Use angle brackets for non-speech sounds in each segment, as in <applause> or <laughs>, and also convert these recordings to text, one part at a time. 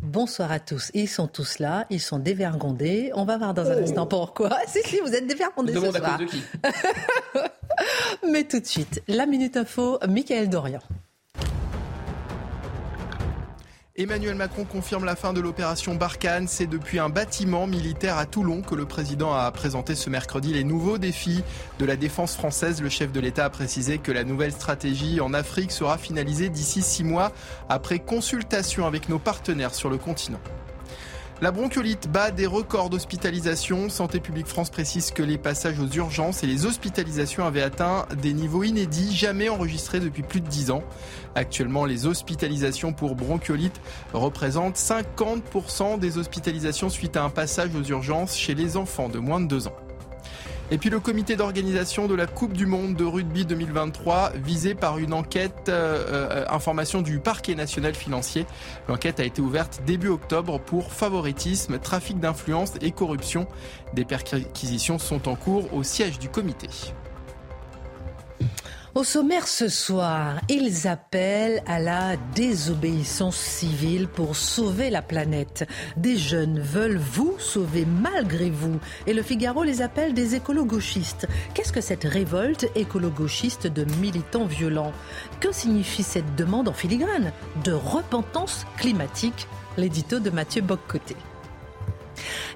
Bonsoir à tous. Ils sont tous là, ils sont dévergondés. On va voir dans un instant pourquoi. <laughs> Si, si, vous êtes dévergondés ce soir. À de qui <laughs> Mais tout de suite, la Minute Info, Michael Dorian. Emmanuel Macron confirme la fin de l'opération Barkhane. C'est depuis un bâtiment militaire à Toulon que le président a présenté ce mercredi les nouveaux défis de la défense française. Le chef de l'État a précisé que la nouvelle stratégie en Afrique sera finalisée d'ici six mois après consultation avec nos partenaires sur le continent. La bronchiolite bat des records d'hospitalisation. Santé publique France précise que les passages aux urgences et les hospitalisations avaient atteint des niveaux inédits jamais enregistrés depuis plus de 10 ans. Actuellement, les hospitalisations pour bronchiolite représentent 50% des hospitalisations suite à un passage aux urgences chez les enfants de moins de 2 ans. Et puis le comité d'organisation de la Coupe du Monde de rugby 2023 visé par une enquête euh, euh, information du parquet national financier. L'enquête a été ouverte début octobre pour favoritisme, trafic d'influence et corruption. Des perquisitions sont en cours au siège du comité. Au sommaire ce soir, ils appellent à la désobéissance civile pour sauver la planète. Des jeunes veulent vous sauver malgré vous. Et le Figaro les appelle des écolo-gauchistes. Qu'est-ce que cette révolte écolo-gauchiste de militants violents? Que signifie cette demande en filigrane? De repentance climatique? L'édito de Mathieu Boccoté.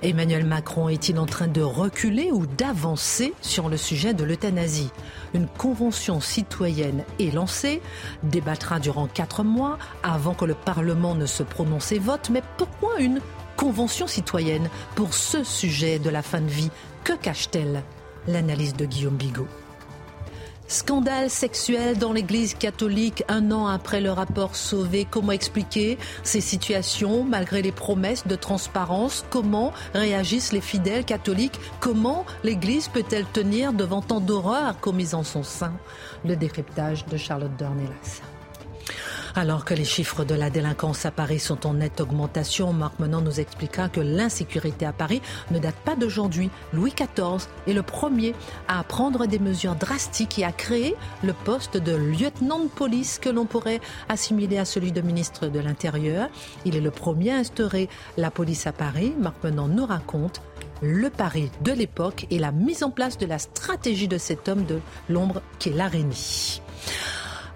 Emmanuel Macron est-il en train de reculer ou d'avancer sur le sujet de l'euthanasie? Une convention citoyenne est lancée, débattra durant quatre mois avant que le Parlement ne se prononce et vote. Mais pourquoi une convention citoyenne pour ce sujet de la fin de vie? Que cache-t-elle? L'analyse de Guillaume Bigot. Scandale sexuel dans l'Église catholique un an après le rapport Sauvé. Comment expliquer ces situations malgré les promesses de transparence? Comment réagissent les fidèles catholiques? Comment l'Église peut-elle tenir devant tant d'horreurs commises en son sein? Le décryptage de Charlotte Dornelas. Alors que les chiffres de la délinquance à Paris sont en nette augmentation, Marc Menon nous expliquera que l'insécurité à Paris ne date pas d'aujourd'hui. Louis XIV est le premier à prendre des mesures drastiques et à créer le poste de lieutenant de police que l'on pourrait assimiler à celui de ministre de l'Intérieur. Il est le premier à instaurer la police à Paris. Marc Menon nous raconte le Paris de l'époque et la mise en place de la stratégie de cet homme de l'ombre qui est l'araignée.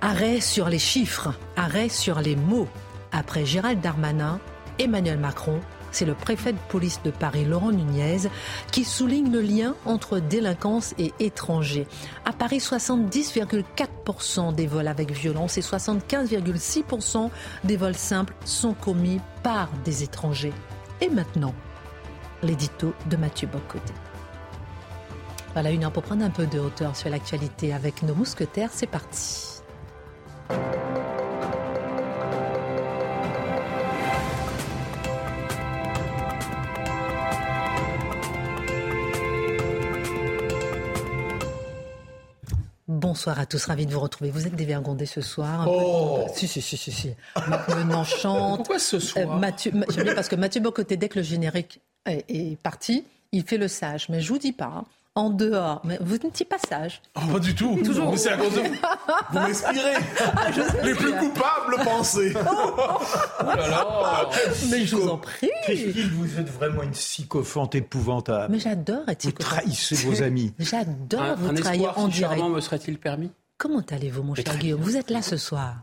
Arrêt sur les chiffres, arrêt sur les mots. Après Gérald Darmanin, Emmanuel Macron, c'est le préfet de police de Paris, Laurent Nunez, qui souligne le lien entre délinquance et étrangers. À Paris, 70,4% des vols avec violence et 75,6% des vols simples sont commis par des étrangers. Et maintenant, l'édito de Mathieu Bocoté. Voilà une heure pour prendre un peu de hauteur sur l'actualité avec nos mousquetaires. C'est parti. Bonsoir à tous, ravi de vous retrouver. Vous êtes dévergondé ce soir. Oh Si, si, si, si. si. Maintenant chante. Pourquoi ce soir euh, Mathieu, J'aime bien parce que Mathieu Bocoté, dès que le générique est, est, parti, il fait le sage. Mais je vous dis pas, hein, en dehors. Mais vous n'étiez pas sage. Oh, pas du tout. Toujours. Mais c'est à cause de vous. Vous m'inspirez. Ah, Les plus bien. coupables pensez. Oh là là Mais je vous en prie. Christine, vous êtes vraiment une sycophante épouvantable. Mais j'adore être Vous psychopathe. trahissez vos amis. <laughs> J'adore vous un trahir espoir en si direct. charmant me serait-il permis? Comment allez-vous, mon cher Guillaume? Vous êtes là ce soir.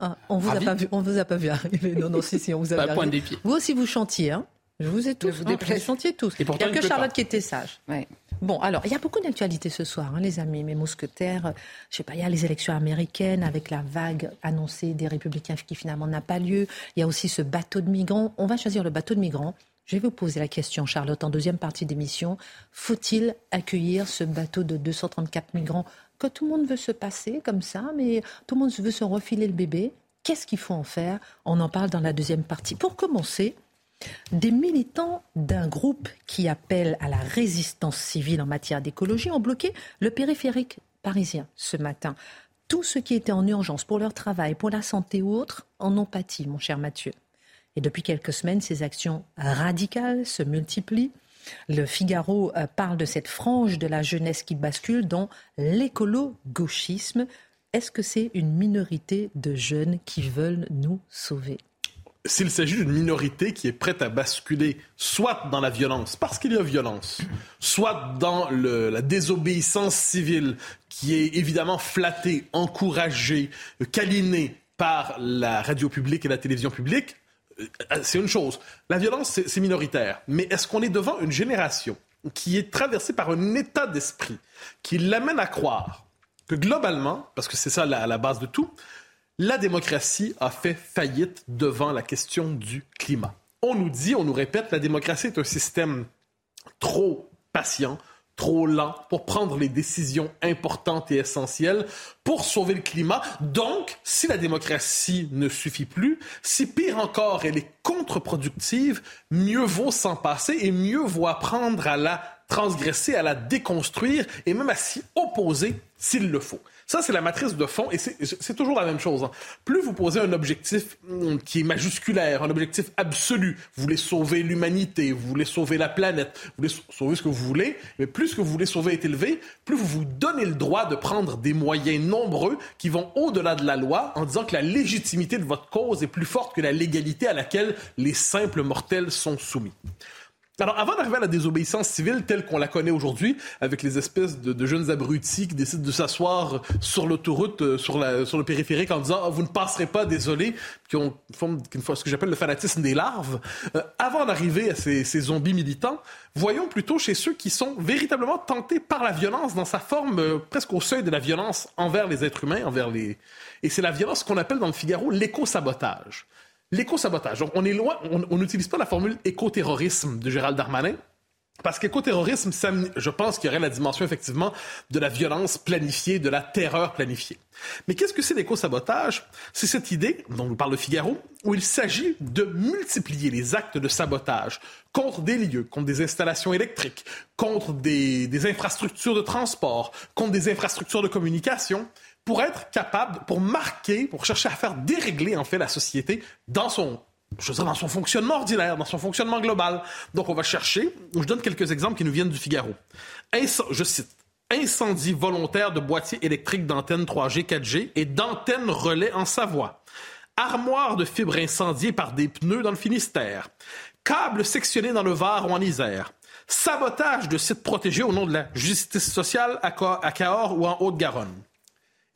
Ah, on vous a Ravi. pas vu, on vous a pas vu arriver. Non, non, si, si, on vous a Pas vu arriver. des pieds. Vous aussi, vous chantiez, hein? Je vous ai tous. vous hein, vous chantiez tous. Et Il n'y a que Charlotte pas. qui était sage. Ouais. Bon, alors, il y a beaucoup d'actualités ce soir, hein, les amis, mes mousquetaires. Je sais pas, il y a les élections américaines avec la vague annoncée des républicains qui finalement n'a pas lieu. Il y a aussi ce bateau de migrants. On va choisir le bateau de migrants. Je vais vous poser la question, Charlotte, en deuxième partie d'émission. Faut-il accueillir ce bateau de 234 migrants? Que tout le monde veut se passer comme ça, mais tout le monde veut se refiler le bébé. Qu'est-ce qu'il faut en faire? On en parle dans la deuxième partie. Pour commencer, des militants d'un groupe qui appelle à la résistance civile en matière d'écologie ont bloqué le périphérique parisien ce matin. Tous ceux qui étaient en urgence pour leur travail, pour la santé ou autre, en ont pâti, mon cher Mathieu. Et depuis quelques semaines, ces actions radicales se multiplient. Le Figaro euh, parle de cette frange de la jeunesse qui bascule dans l'écolo-gauchisme. Est-ce que c'est une minorité de jeunes qui veulent nous sauver? S'il s'agit d'une minorité qui est prête à basculer soit dans la violence, parce qu'il y a violence, soit dans la désobéissance civile, qui est évidemment flattée, encouragée, câlinée par la radio publique et la télévision publique, euh, c'est une chose. La violence, c'est minoritaire. Mais est-ce qu'on est devant une génération qui est traversée par un état d'esprit qui l'amène à croire que globalement, parce que c'est ça la base de tout, la démocratie a fait faillite devant la question du climat. On nous dit, on nous répète, la démocratie est un système trop patient, trop lent pour prendre les décisions importantes et essentielles pour sauver le climat. Donc, si la démocratie ne suffit plus, si pire encore elle est contre-productive, mieux vaut s'en passer et mieux vaut apprendre à la transgresser, à la déconstruire et même à s'y opposer s'il le faut. Ça, c'est la matrice de fond et c'est toujours la même chose. Hein. Plus vous posez un objectif hum, qui est majusculaire, un objectif absolu, vous voulez sauver l'humanité, vous voulez sauver la planète, vous voulez sauver ce que vous voulez, mais plus ce que vous voulez sauver est élevé, plus vous vous donnez le droit de prendre des moyens nombreux qui vont au-delà de la loi en disant que la légitimité de votre cause est plus forte que la légalité à laquelle les simples mortels sont soumis. Alors, avant d'arriver à la désobéissance civile telle qu'on la connaît aujourd'hui, avec les espèces de, jeunes abrutis qui décident de s'asseoir sur l'autoroute, euh, sur, le périphérique, en disant ah, Vous ne passerez pas, désolé », qui ont une forme, ce que j'appelle le fanatisme des larves, euh, avant d'arriver à ces, zombies militants, voyons plutôt chez ceux qui sont véritablement tentés par la violence dans sa forme euh, presque au seuil de la violence envers les êtres humains, envers les... Et c'est la violence qu'on appelle dans le Figaro l'éco-sabotage. L'éco-sabotage. On est loin, on n'utilise pas la formule éco-terrorisme de Gérald Darmanin. Parce qu'éco-terrorisme, je pense qu'il y aurait la dimension effectivement de la violence planifiée, de la terreur planifiée. Mais qu'est-ce que c'est l'éco-sabotage? C'est cette idée, dont nous parle le Figaro, où il s'agit de multiplier les actes de sabotage contre des lieux, contre des installations électriques, contre des infrastructures de transport, contre des infrastructures de communication, pour être capable, pour marquer, pour chercher à faire dérégler en fait la société dans son je dans son fonctionnement ordinaire, dans son fonctionnement global. Donc, on va chercher, je donne quelques exemples qui nous viennent du Figaro. je cite, incendie volontaire de boîtiers électriques d'antennes 3G, 4G et d'antennes relais en Savoie. Armoire de fibres incendiées par des pneus dans le Finistère. Câbles sectionnés dans le Var ou en Isère. Sabotage de sites protégés au nom de la justice sociale à Cahors ou en Haute-Garonne.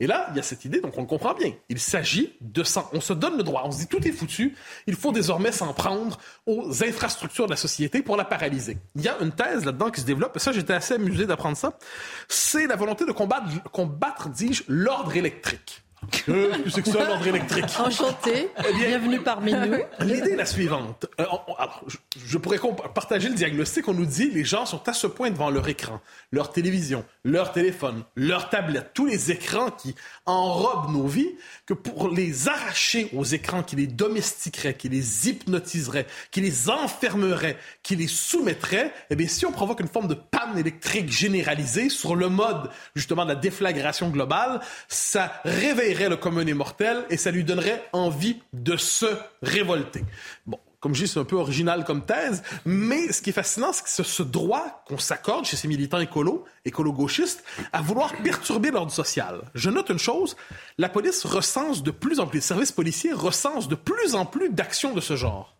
Et là, il y a cette idée, donc on le comprend bien. Il s'agit de s'en... On se donne le droit, on se dit tout est foutu, il faut désormais s'en prendre aux infrastructures de la société pour la paralyser. Il y a une thèse là-dedans qui se développe, et ça j'étais assez amusé d'apprendre ça, c'est la volonté de combattre, combattre dis-je, l'ordre électrique. Que, c'est que ça, l'ordre électrique? Enchanté. Eh Bienvenue parmi nous. <laughs> L'idée est la suivante. Euh, je, pourrais partager le diagnostic. On nous dit les gens sont à ce point devant leur écran, leur télévision, leur téléphone, leur tablette, tous les écrans qui enrobent nos vies, que pour les arracher aux écrans qui les domestiqueraient, qui les hypnotiseraient, qui les enfermeraient, qui les soumettraient, eh bien, si on provoque une forme de panne électrique généralisée sur le mode, justement, de la déflagration globale, ça réveille le commun des et ça lui donnerait envie de se révolter. Bon, comme je dis, c'est un peu original comme thèse, mais ce qui est fascinant, c'est que ce, ce droit qu'on s'accorde chez ces militants écolos, écolo-gauchistes, à vouloir perturber l'ordre social. Je note une chose, la police recense de plus en plus, les services policiers recensent de plus en plus d'actions de ce genre.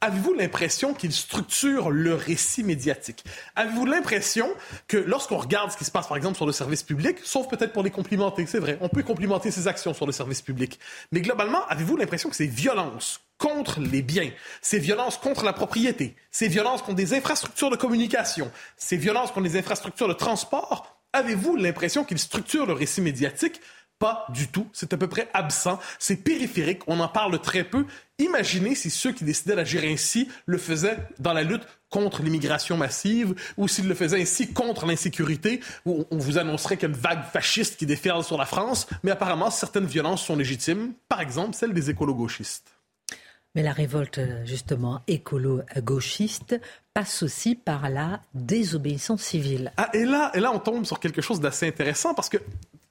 Avez-vous l'impression qu'il structure le récit médiatique? Avez-vous l'impression que lorsqu'on regarde ce qui se passe, par exemple, sur le service public, sauf peut-être pour les complimenter, c'est vrai, on peut complimenter ses actions sur le service public, mais globalement, avez-vous l'impression que c'est violence contre les biens, c'est violence contre la propriété, c'est violence contre des infrastructures de communication, c'est violence contre les infrastructures de transport, avez-vous l'impression qu'il structure le récit médiatique Pas du tout. C'est à peu près absent. C'est périphérique. On en parle très peu. Imaginez si ceux qui décidaient d'agir ainsi le faisaient dans la lutte contre l'immigration massive ou s'ils le faisaient ainsi contre l'insécurité, où on vous annoncerait qu'il y a une vague fasciste qui déferle sur la France. Mais apparemment, certaines violences sont légitimes. Par exemple, celle des écolo-gauchistes. Mais la révolte, justement, écolo-gauchiste passe aussi par la désobéissance civile. Ah, et là, et là, on tombe sur quelque chose d'assez intéressant parce que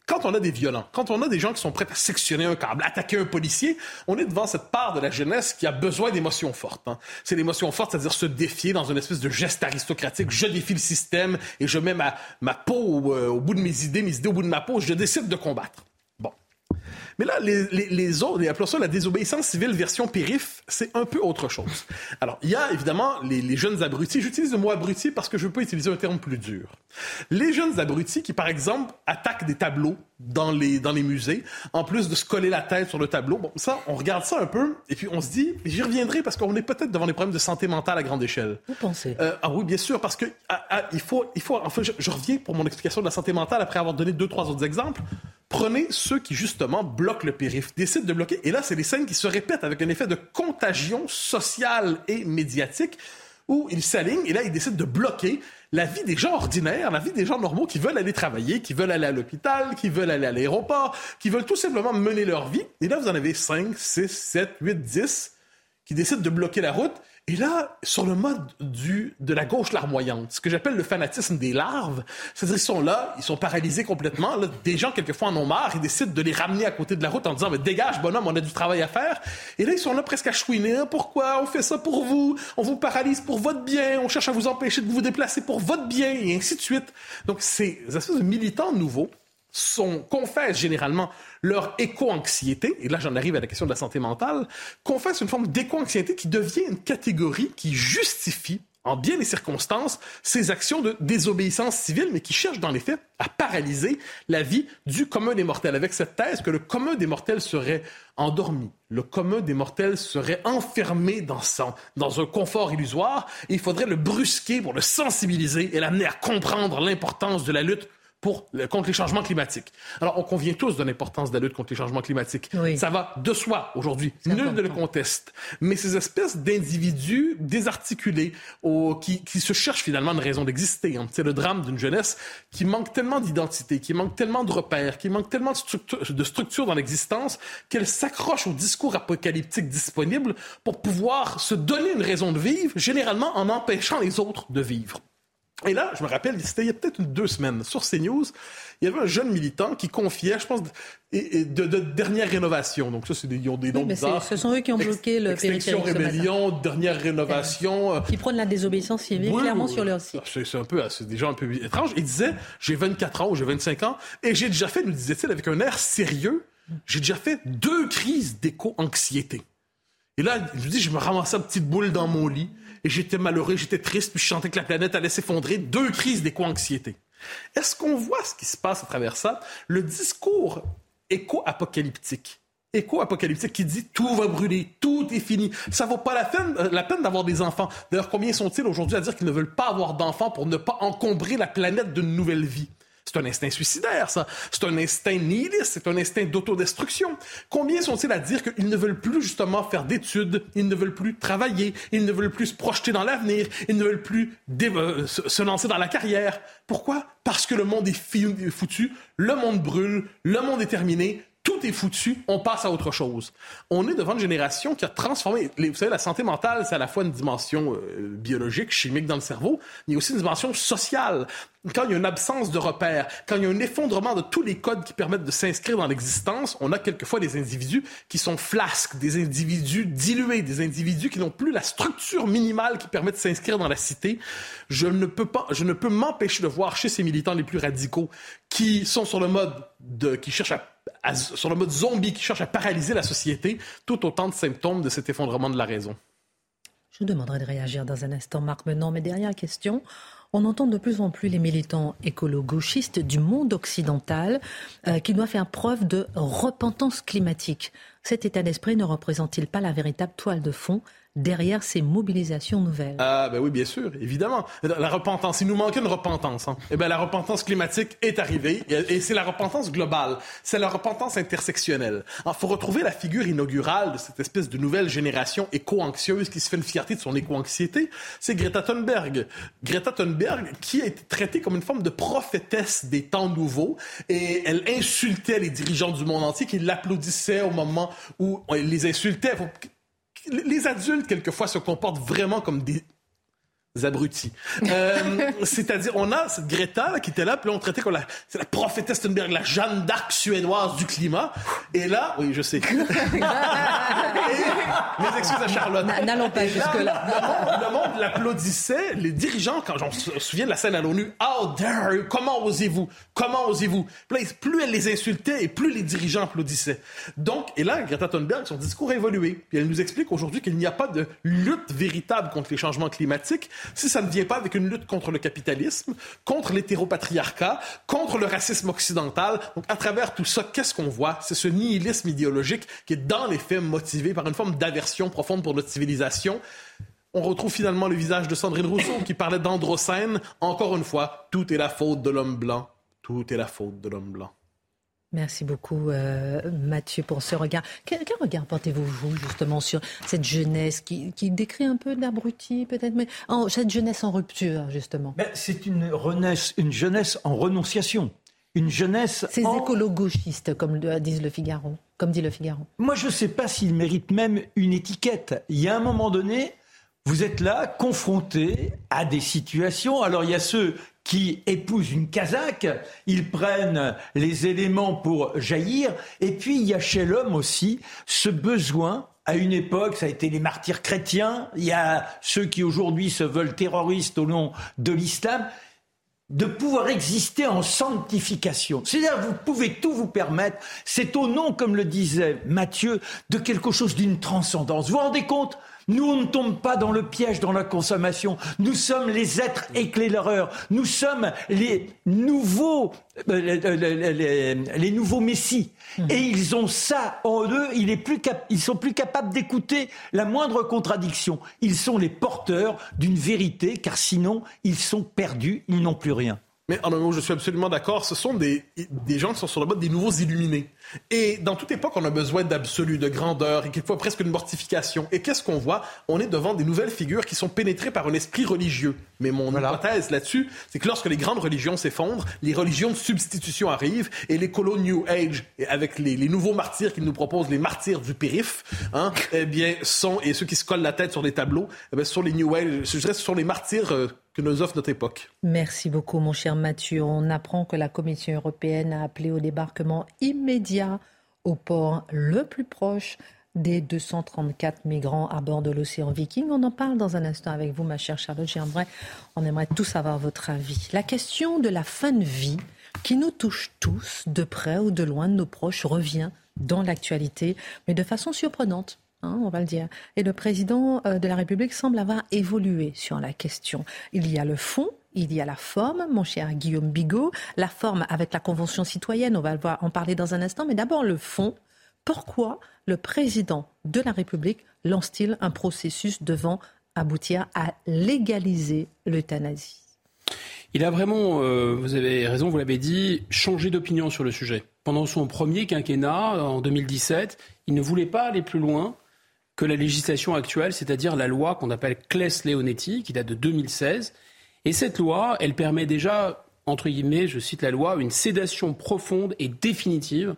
quand on a des violents, quand on a des gens qui sont prêts à sectionner un câble, attaquer un policier, on est devant cette part de la jeunesse qui a besoin d'émotions fortes. Hein. C'est l'émotion forte, c'est-à-dire se défier dans une espèce de geste aristocratique. Je défie le système et je mets ma, ma peau au, euh, au bout de mes idées, mes idées au bout de ma peau, je décide de combattre. Mais là, les, les, les autres, appelons ça la désobéissance civile version périph, c'est un peu autre chose. Alors, il y a évidemment les, jeunes abrutis. J'utilise le mot abruti parce que je pas utiliser un terme plus dur. Les jeunes abrutis qui, par exemple, attaquent des tableaux dans les, dans les musées, en plus de se coller la tête sur le tableau. Bon, ça, on regarde ça un peu, et puis on se dit, j'y reviendrai parce qu'on est peut-être devant des problèmes de santé mentale à grande échelle. Vous pensez? Euh, Ah oui, bien sûr, parce que ah, ah, il faut, il faut. Enfin, je, je, reviens pour mon explication de la santé mentale après avoir donné deux, trois autres exemples. Prenez ceux qui justement bloquent le périph, décident de bloquer, et là, c'est des scènes qui se répètent avec un effet de contagion sociale et médiatique où ils s'alignent et là, ils décident de bloquer la vie des gens ordinaires, la vie des gens normaux qui veulent aller travailler, qui veulent aller à l'hôpital, qui veulent aller à l'aéroport, qui veulent tout simplement mener leur vie. Et là, vous en avez 5, 6, 7, 8, 10 qui décident de bloquer la route et là, sur le mode du, de la gauche larmoyante, ce que j'appelle le fanatisme des larves, c'est-à-dire qu'ils sont là, ils sont paralysés complètement. Là, des gens, quelquefois, en ont marre, ils décident de les ramener à côté de la route en disant, mais dégage, bonhomme, on a du travail à faire. Et là, ils sont là presque à chouiner. Pourquoi? On fait ça pour vous. On vous paralyse pour votre bien. On cherche à vous empêcher de vous déplacer pour votre bien, et ainsi de suite. Donc, ces espèces de militants nouveaux sont, confessent généralement leur éco-anxiété, et là j'en arrive à la question de la santé mentale, confessent une forme d'éco-anxiété qui devient une catégorie qui justifie en bien des circonstances, ces actions de désobéissance civile, mais qui cherchent dans les faits à paralyser la vie du commun des mortels, avec cette thèse que le commun des mortels serait endormi, le commun des mortels serait enfermé dans, dans un confort illusoire, et il faudrait le brusquer pour le sensibiliser et l'amener à comprendre l'importance de la lutte pour, contre les changements climatiques. Alors, on convient tous de l'importance de la lutte contre les changements climatiques. Oui. Ça va de soi aujourd'hui. Nul ne le conteste. Mais ces espèces d'individus désarticulés au, qui, qui se cherchent finalement une raison d'exister. Hein. C'est le drame d'une jeunesse qui manque tellement d'identité, qui manque tellement de repères, qui manque tellement de structure, de structure dans l'existence qu'elle s'accroche au discours apocalyptique disponible pour pouvoir se donner une raison de vivre, généralement en empêchant les autres de vivre. Et là, je me rappelle, c'était il y a peut-être deux semaines, sur CNews, il y avait un jeune militant qui confiait, je pense, de, de, de, de dernière rénovation. Donc ça, c'est des, ils ont des noms Oui, bizarres. ce sont eux qui ont bloqué le Extinction. Rébellion, dernière rénovation. euh, Qui prônent la désobéissance civile oui, clairement oui, sur leur site. C'est c'est un peu, c'est des gens un peu étranges. Il disait, j'ai 24 ans ou j'ai 25 ans, et j'ai déjà fait, nous disait-il avec un air sérieux, j'ai déjà fait deux crises d'éco-anxiété. Et là, il nous dit, je me ramassais une petite boule dans mon lit, et j'étais malheureux, j'étais triste, puis je sentais que la planète allait s'effondrer. Deux crises d'éco-anxiété. Est-ce qu'on voit ce qui se passe à travers ça? Le discours éco-apocalyptique. Éco-apocalyptique qui dit tout va brûler, tout est fini. Ça vaut pas la peine, euh, la peine d'avoir des enfants. D'ailleurs, combien sont-ils aujourd'hui à dire qu'ils ne veulent pas avoir d'enfants pour ne pas encombrer la planète d'une nouvelle vie? C'est un instinct suicidaire, ça. C'est un instinct nihiliste, c'est un instinct d'autodestruction. Combien sont-ils à dire qu'ils ne veulent plus justement faire d'études, ils ne veulent plus travailler, ils ne veulent plus se projeter dans l'avenir, ils ne veulent plus euh, se lancer dans la carrière? Pourquoi? Parce que le monde est foutu, le monde brûle, le monde est terminé, tout est foutu, on passe à autre chose. On est devant une génération qui a transformé. vous savez, la santé mentale, c'est à la fois une dimension euh, biologique, chimique dans le cerveau, mais aussi une dimension sociale. Quand il y a une absence de repères, quand il y a un effondrement de tous les codes qui permettent de s'inscrire dans l'existence, on a quelquefois des individus qui sont flasques, des individus dilués, des individus qui n'ont plus la structure minimale qui permet de s'inscrire dans la cité. Je ne peux pas, je ne peux m'empêcher de voir chez ces militants les plus radicaux qui sont sur le mode de, qui cherchent à sur le mode zombie qui à paralyser la société, tout autant de symptômes de cet effondrement de la raison. Je vous demanderai de réagir dans un instant, Marc Menon. Mais dernière question. On entend de plus en plus les militants écolo-gauchistes du monde occidental euh, qui doivent faire preuve de repentance climatique. Cet état d'esprit ne représente-t-il pas la véritable toile de fond derrière ces mobilisations nouvelles Ah ben oui, bien sûr, évidemment. La repentance, il nous manque une repentance. Hein. Eh ben la repentance climatique est arrivée et c'est la repentance globale, c'est la repentance intersectionnelle. Il faut retrouver la figure inaugurale de cette espèce de nouvelle génération éco-anxieuse qui se fait une fierté de son éco-anxiété, c'est Greta Thunberg. Greta Thunberg qui a été traitée comme une forme de prophétesse des temps nouveaux et elle insultait les dirigeants du monde entier qui l'applaudissaient au moment où on les insultait les adultes, quelquefois, se comportent vraiment comme des abrutis. Euh, <laughs> c'est-à-dire, on a cette Greta qui était là, puis on traitait comme la, c'est la prophétesse Thunberg, la Jeanne d'Arc suédoise du climat. Et là, oui, je sais. <laughs> mes excuses à Charlotte. N'allons pas jusque-là. Le monde, l'applaudissait. Les dirigeants, quand j'en me souviens de la scène à l'ONU, How dare you? Comment osez-vous? Comment osez-vous? Plus elle les insultait et plus les dirigeants applaudissaient. Donc, et là, Greta Thunberg, son discours a évolué. Puis elle nous explique aujourd'hui qu'il n'y a pas de lutte véritable contre les changements climatiques si ça ne vient pas avec une lutte contre le capitalisme, contre l'hétéropatriarcat, contre le racisme occidental. Donc, à travers tout ça, qu'est-ce qu'on voit? C'est ce nihilisme idéologique qui est dans les faits motivé par une forme d'aversion profonde pour notre civilisation. On retrouve finalement le visage de Sandrine Rousseau qui parlait d'androcène. Encore une fois, tout est la faute de l'homme blanc. Tout est la faute de l'homme blanc. Merci beaucoup, euh, Mathieu, pour ce regard. Quel, regard portez-vous, vous, justement, sur cette jeunesse qui, décrit un peu d'abruti, peut-être, mais cette jeunesse en rupture, justement? Ben, C'est une, une jeunesse en renonciation. Une jeunesse. Ces écolo-gauchistes, comme disent le Figaro. Comme dit le Figaro. Moi, je ne sais pas s'ils méritent même une étiquette. Il y a un moment donné, vous êtes là, confronté à des situations. Alors, il y a ceux qui épousent une Kazakh, ils prennent les éléments pour jaillir, et puis il y a chez l'homme aussi ce besoin à une époque, ça a été les martyrs chrétiens, il y a ceux qui aujourd'hui se veulent terroristes au nom de l'islam, de pouvoir exister en sanctification. C'est-à-dire, vous pouvez tout vous permettre. C'est au nom, comme le disait Matthieu, de quelque chose d'une transcendance. Vous vous rendez compte? Nous, on ne tombe pas dans le piège dans la consommation. Nous sommes les êtres éclaireurs. Nous sommes les nouveaux, euh, les, les, nouveaux messies. Mhm. Et ils ont ça en eux. Il est plus ils sont plus capables d'écouter la moindre contradiction. Ils sont les porteurs d'une vérité, car sinon, ils sont perdus. Ils n'ont plus rien. Mais en un mot, je suis absolument d'accord. Ce sont des, des gens qui sont sur le mode des nouveaux illuminés. Et dans toute époque, on a besoin d'absolu, de grandeur, et quelquefois presque une mortification. Et qu'est-ce qu'on voit? On est devant des nouvelles figures qui sont pénétrées par un esprit religieux. Mais mon hypothèse là-dessus, c'est que lorsque les grandes religions s'effondrent, les religions de substitution arrivent, et les colos New Age, avec les, les nouveaux martyrs qu'ils nous proposent, les martyrs du périph', hein, <laughs> eh bien, sont, et ceux qui se collent la tête sur les tableaux, eh bien, sont les New Age, je dirais, ce sont les martyrs euh, notre époque. Merci beaucoup, mon cher Mathieu. On apprend que la Commission européenne a appelé au débarquement immédiat au port le plus proche des 234 migrants à bord de l'océan Viking. On en parle dans un instant avec vous, ma chère Charlotte. J'aimerais, on aimerait tous avoir votre avis. La question de la fin de vie, qui nous touche tous, de près ou de loin de nos proches, revient dans l'actualité, mais de façon surprenante. Hein, on va le dire. Et le président euh, de la République semble avoir évolué sur la question. Il y a le fond, il y a la forme, mon cher Guillaume Bigot. La forme avec la Convention citoyenne, on va en parler dans un instant, mais d'abord le fond. Pourquoi le président de la République lance-t-il un processus devant aboutir à légaliser l'euthanasie? Il a vraiment, euh, vous avez raison, vous l'avez dit, changé d'opinion sur le sujet. Pendant son premier quinquennat, en 2017, il ne voulait pas aller plus loin que la législation actuelle, c'est-à-dire la loi qu'on appelle Claes-Leonetti, qui date de 2016. Et cette loi, elle permet déjà, entre guillemets, je cite la loi, une sédation profonde et définitive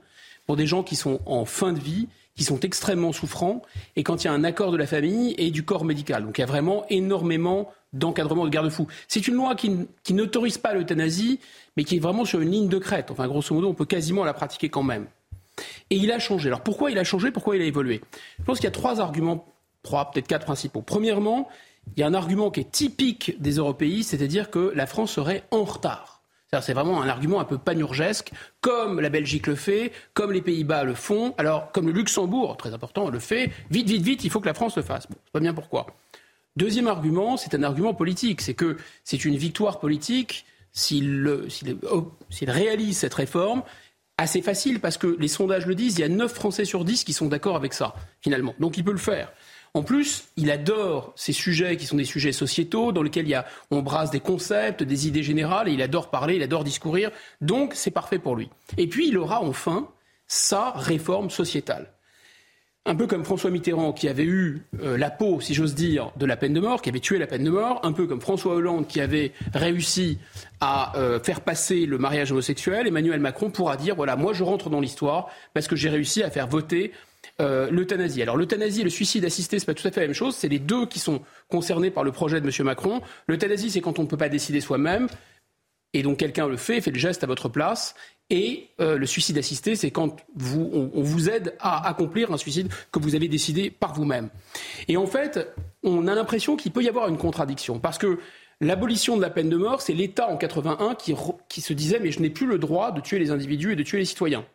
pour des gens qui sont en fin de vie, qui sont extrêmement souffrants, et quand il y a un accord de la famille et du corps médical. Donc il y a vraiment énormément d'encadrement de garde-fous. C'est une loi qui, qui n'autorise pas l'euthanasie, mais qui est vraiment sur une ligne de crête. Enfin, grosso modo, on peut quasiment la pratiquer quand même. Et il a changé. Alors pourquoi il a changé? Pourquoi il a évolué? Je pense qu'il y a trois arguments, trois, peut-être quatre principaux. Premièrement, il y a un argument qui est typique des européistes, c'est-à-dire que la France serait en retard. C'est vraiment un argument un peu panurgesque, comme la Belgique le fait, comme les Pays-Bas le font, alors comme le Luxembourg, très important, le fait. Vite, vite, vite, il faut que la France le fasse. Bon, c'est pas bien pourquoi. Deuxième argument, c'est un argument politique. C'est que c'est une victoire politique s'il, réalise cette réforme assez facile parce que les sondages le disent, il y a 9 Français sur 10 qui sont d'accord avec ça, finalement. Donc il peut le faire. En plus, il adore ces sujets qui sont des sujets sociétaux, dans lesquels il y a, on brasse des concepts, des idées générales, et il adore parler, il adore discourir. Donc, c'est parfait pour lui. Et puis, il aura enfin sa réforme sociétale. Un peu comme François Mitterrand qui avait eu euh, la peau, si j'ose dire, de la peine de mort, qui avait tué la peine de mort, un peu comme François Hollande qui avait réussi à euh, faire passer le mariage homosexuel, Emmanuel Macron pourra dire, voilà, moi je rentre dans l'histoire parce que j'ai réussi à faire voter euh, l'euthanasie. Alors l'euthanasie et le suicide assisté, c'est pas tout à fait la même chose. C'est les deux qui sont concernés par le projet de M. Macron. L'euthanasie, c'est quand on ne peut pas décider soi-même. Et donc quelqu'un le fait, fait le geste à votre place. Et euh, le suicide assisté, c'est quand on, vous aide à accomplir un suicide que vous avez décidé par vous-même. Et en fait, on a l'impression qu'il peut y avoir une contradiction. Parce que l'abolition de la peine de mort, c'est l'État en 81 qui, qui se disait mais je n'ai plus le droit de tuer les individus et de tuer les citoyens.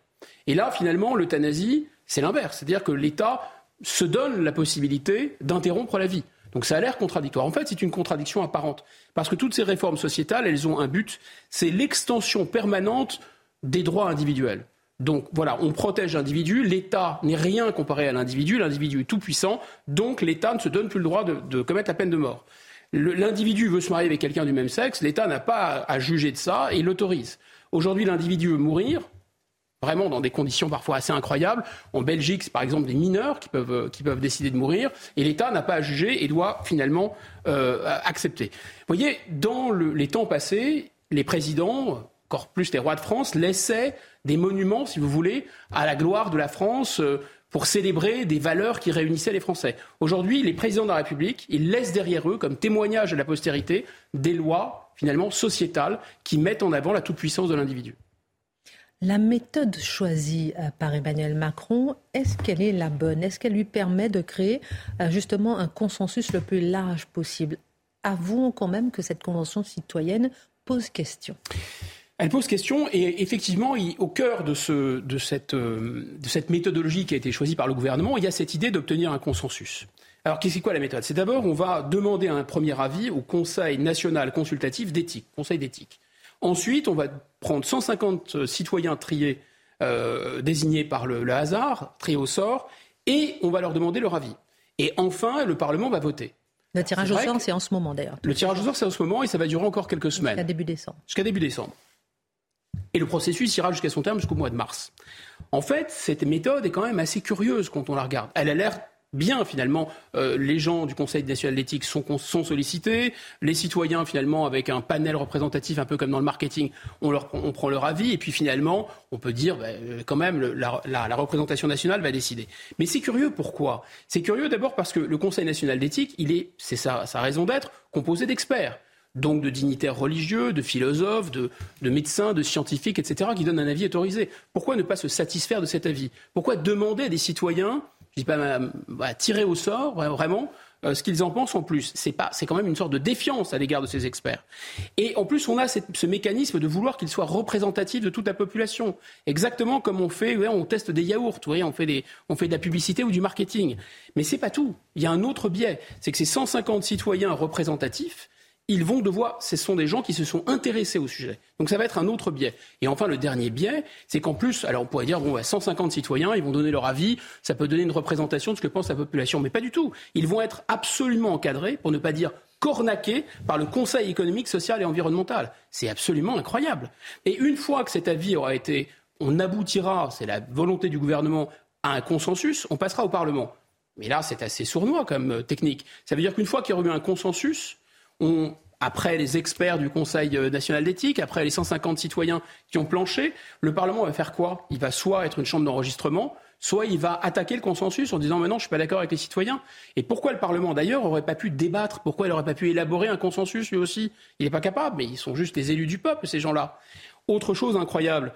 Et là, finalement, l'euthanasie, c'est l'inverse. C'est-à-dire que l'État se donne la possibilité d'interrompre la vie. Donc ça a l'air contradictoire. En fait, c'est une contradiction apparente. Parce que toutes ces réformes sociétales, elles ont un but, c'est l'extension permanente des droits individuels. Donc voilà, on protège l'individu, l'État n'est rien comparé à l'individu, l'individu est tout puissant, donc l'État ne se donne plus le droit de, commettre la peine de mort. L'individu veut se marier avec quelqu'un du même sexe, l'État n'a pas à juger de ça et l'autorise. Aujourd'hui, l'individu veut mourir, vraiment dans des conditions parfois assez incroyables. En Belgique, c'est par exemple des mineurs qui peuvent, euh, qui peuvent décider de mourir, et l'État n'a pas à juger et doit finalement euh, accepter. Vous voyez, dans les temps passés, les présidents, encore plus les rois de France, laissaient des monuments, si vous voulez, à la gloire de la France. Euh, pour célébrer des valeurs qui réunissaient les Français. Aujourd'hui, les présidents de la République, ils laissent derrière eux, comme témoignage de la postérité, des lois finalement sociétales qui mettent en avant la toute-puissance de l'individu. La méthode choisie euh, par Emmanuel Macron, est-ce qu'elle est la bonne? Est-ce qu'elle lui permet de créer euh, justement un consensus le plus large possible? Avouons quand même que cette convention citoyenne pose question. Elle pose question et effectivement, au cœur de, ce, de, cette, euh, de, cette, méthodologie qui a été choisie par le gouvernement, il y a cette idée d'obtenir un consensus. Alors, qu'est-ce quoi la méthode? C'est d'abord, on va demander un premier avis au Conseil national consultatif d'éthique, Conseil d'éthique. Ensuite, on va prendre 150 euh, citoyens triés, euh, désignés par le, hasard, triés au sort, et on va leur demander leur avis. Et enfin, le Parlement va voter. Le tirage au sort, c'est en ce moment d'ailleurs. Le tirage au sort, c'est en ce moment et ça va durer encore quelques semaines. Jusqu'à début décembre. Jusqu'à début décembre. Et le processus ira jusqu'à son terme jusqu'au mois de mars. En fait, cette méthode est quand même assez curieuse quand on la regarde. Elle a l'air bien finalement. Euh, les gens du Conseil national d'éthique sont, sont, sollicités, les citoyens finalement avec un panel représentatif un peu comme dans le marketing, on, prend leur avis et puis finalement on peut dire ben, euh, quand même la, représentation nationale va décider. Mais c'est curieux pourquoi? C'est curieux d'abord parce que le Conseil national d'éthique, il est, c'est sa raison d'être, composé d'experts donc de dignitaires religieux, de philosophes, de, de, médecins, de scientifiques, etc., qui donnent un avis autorisé. Pourquoi ne pas se satisfaire de cet avis? Pourquoi demander à des citoyens je dis pas bah, tirer au sort vraiment euh, ce qu'ils en pensent en plus? C'est pas, c'est quand même une sorte de défiance à l'égard de ces experts. Et en plus, on a ce mécanisme de vouloir qu'ils soient représentatifs de toute la population, exactement comme on fait, on teste des yaourts, on fait des, on fait de la publicité ou du marketing. Mais c'est pas tout. Il y a un autre biais, c'est que ces 150 citoyens représentatifs ils vont devoir, ce sont des gens qui se sont intéressés au sujet. Donc ça va être un autre biais. Et enfin, le dernier biais, c'est qu'en plus, alors on pourrait dire, bon, 150 citoyens, ils vont donner leur avis, ça peut donner une représentation de ce que pense la population, mais pas du tout. Ils vont être absolument encadrés, pour ne pas dire cornaqués, par le Conseil économique, social et environnemental. C'est absolument incroyable. Et une fois que cet avis aura été, on aboutira, c'est la volonté du gouvernement, à un consensus, on passera au Parlement. Mais là, c'est assez sournois comme euh, technique. Ça veut dire qu'une fois qu'il y aura eu un consensus, après les experts du Conseil euh, national d'éthique, après les 150 citoyens qui ont planché, le Parlement va faire quoi? Il va soit être une chambre d'enregistrement, soit il va attaquer le consensus en disant maintenant je suis pas d'accord avec les citoyens. Et pourquoi le Parlement d'ailleurs aurait pas pu débattre? Pourquoi il n'aurait pas pu élaborer un consensus lui aussi? Il n'est pas capable, mais ils sont juste les élus du peuple ces gens-là. Autre chose incroyable,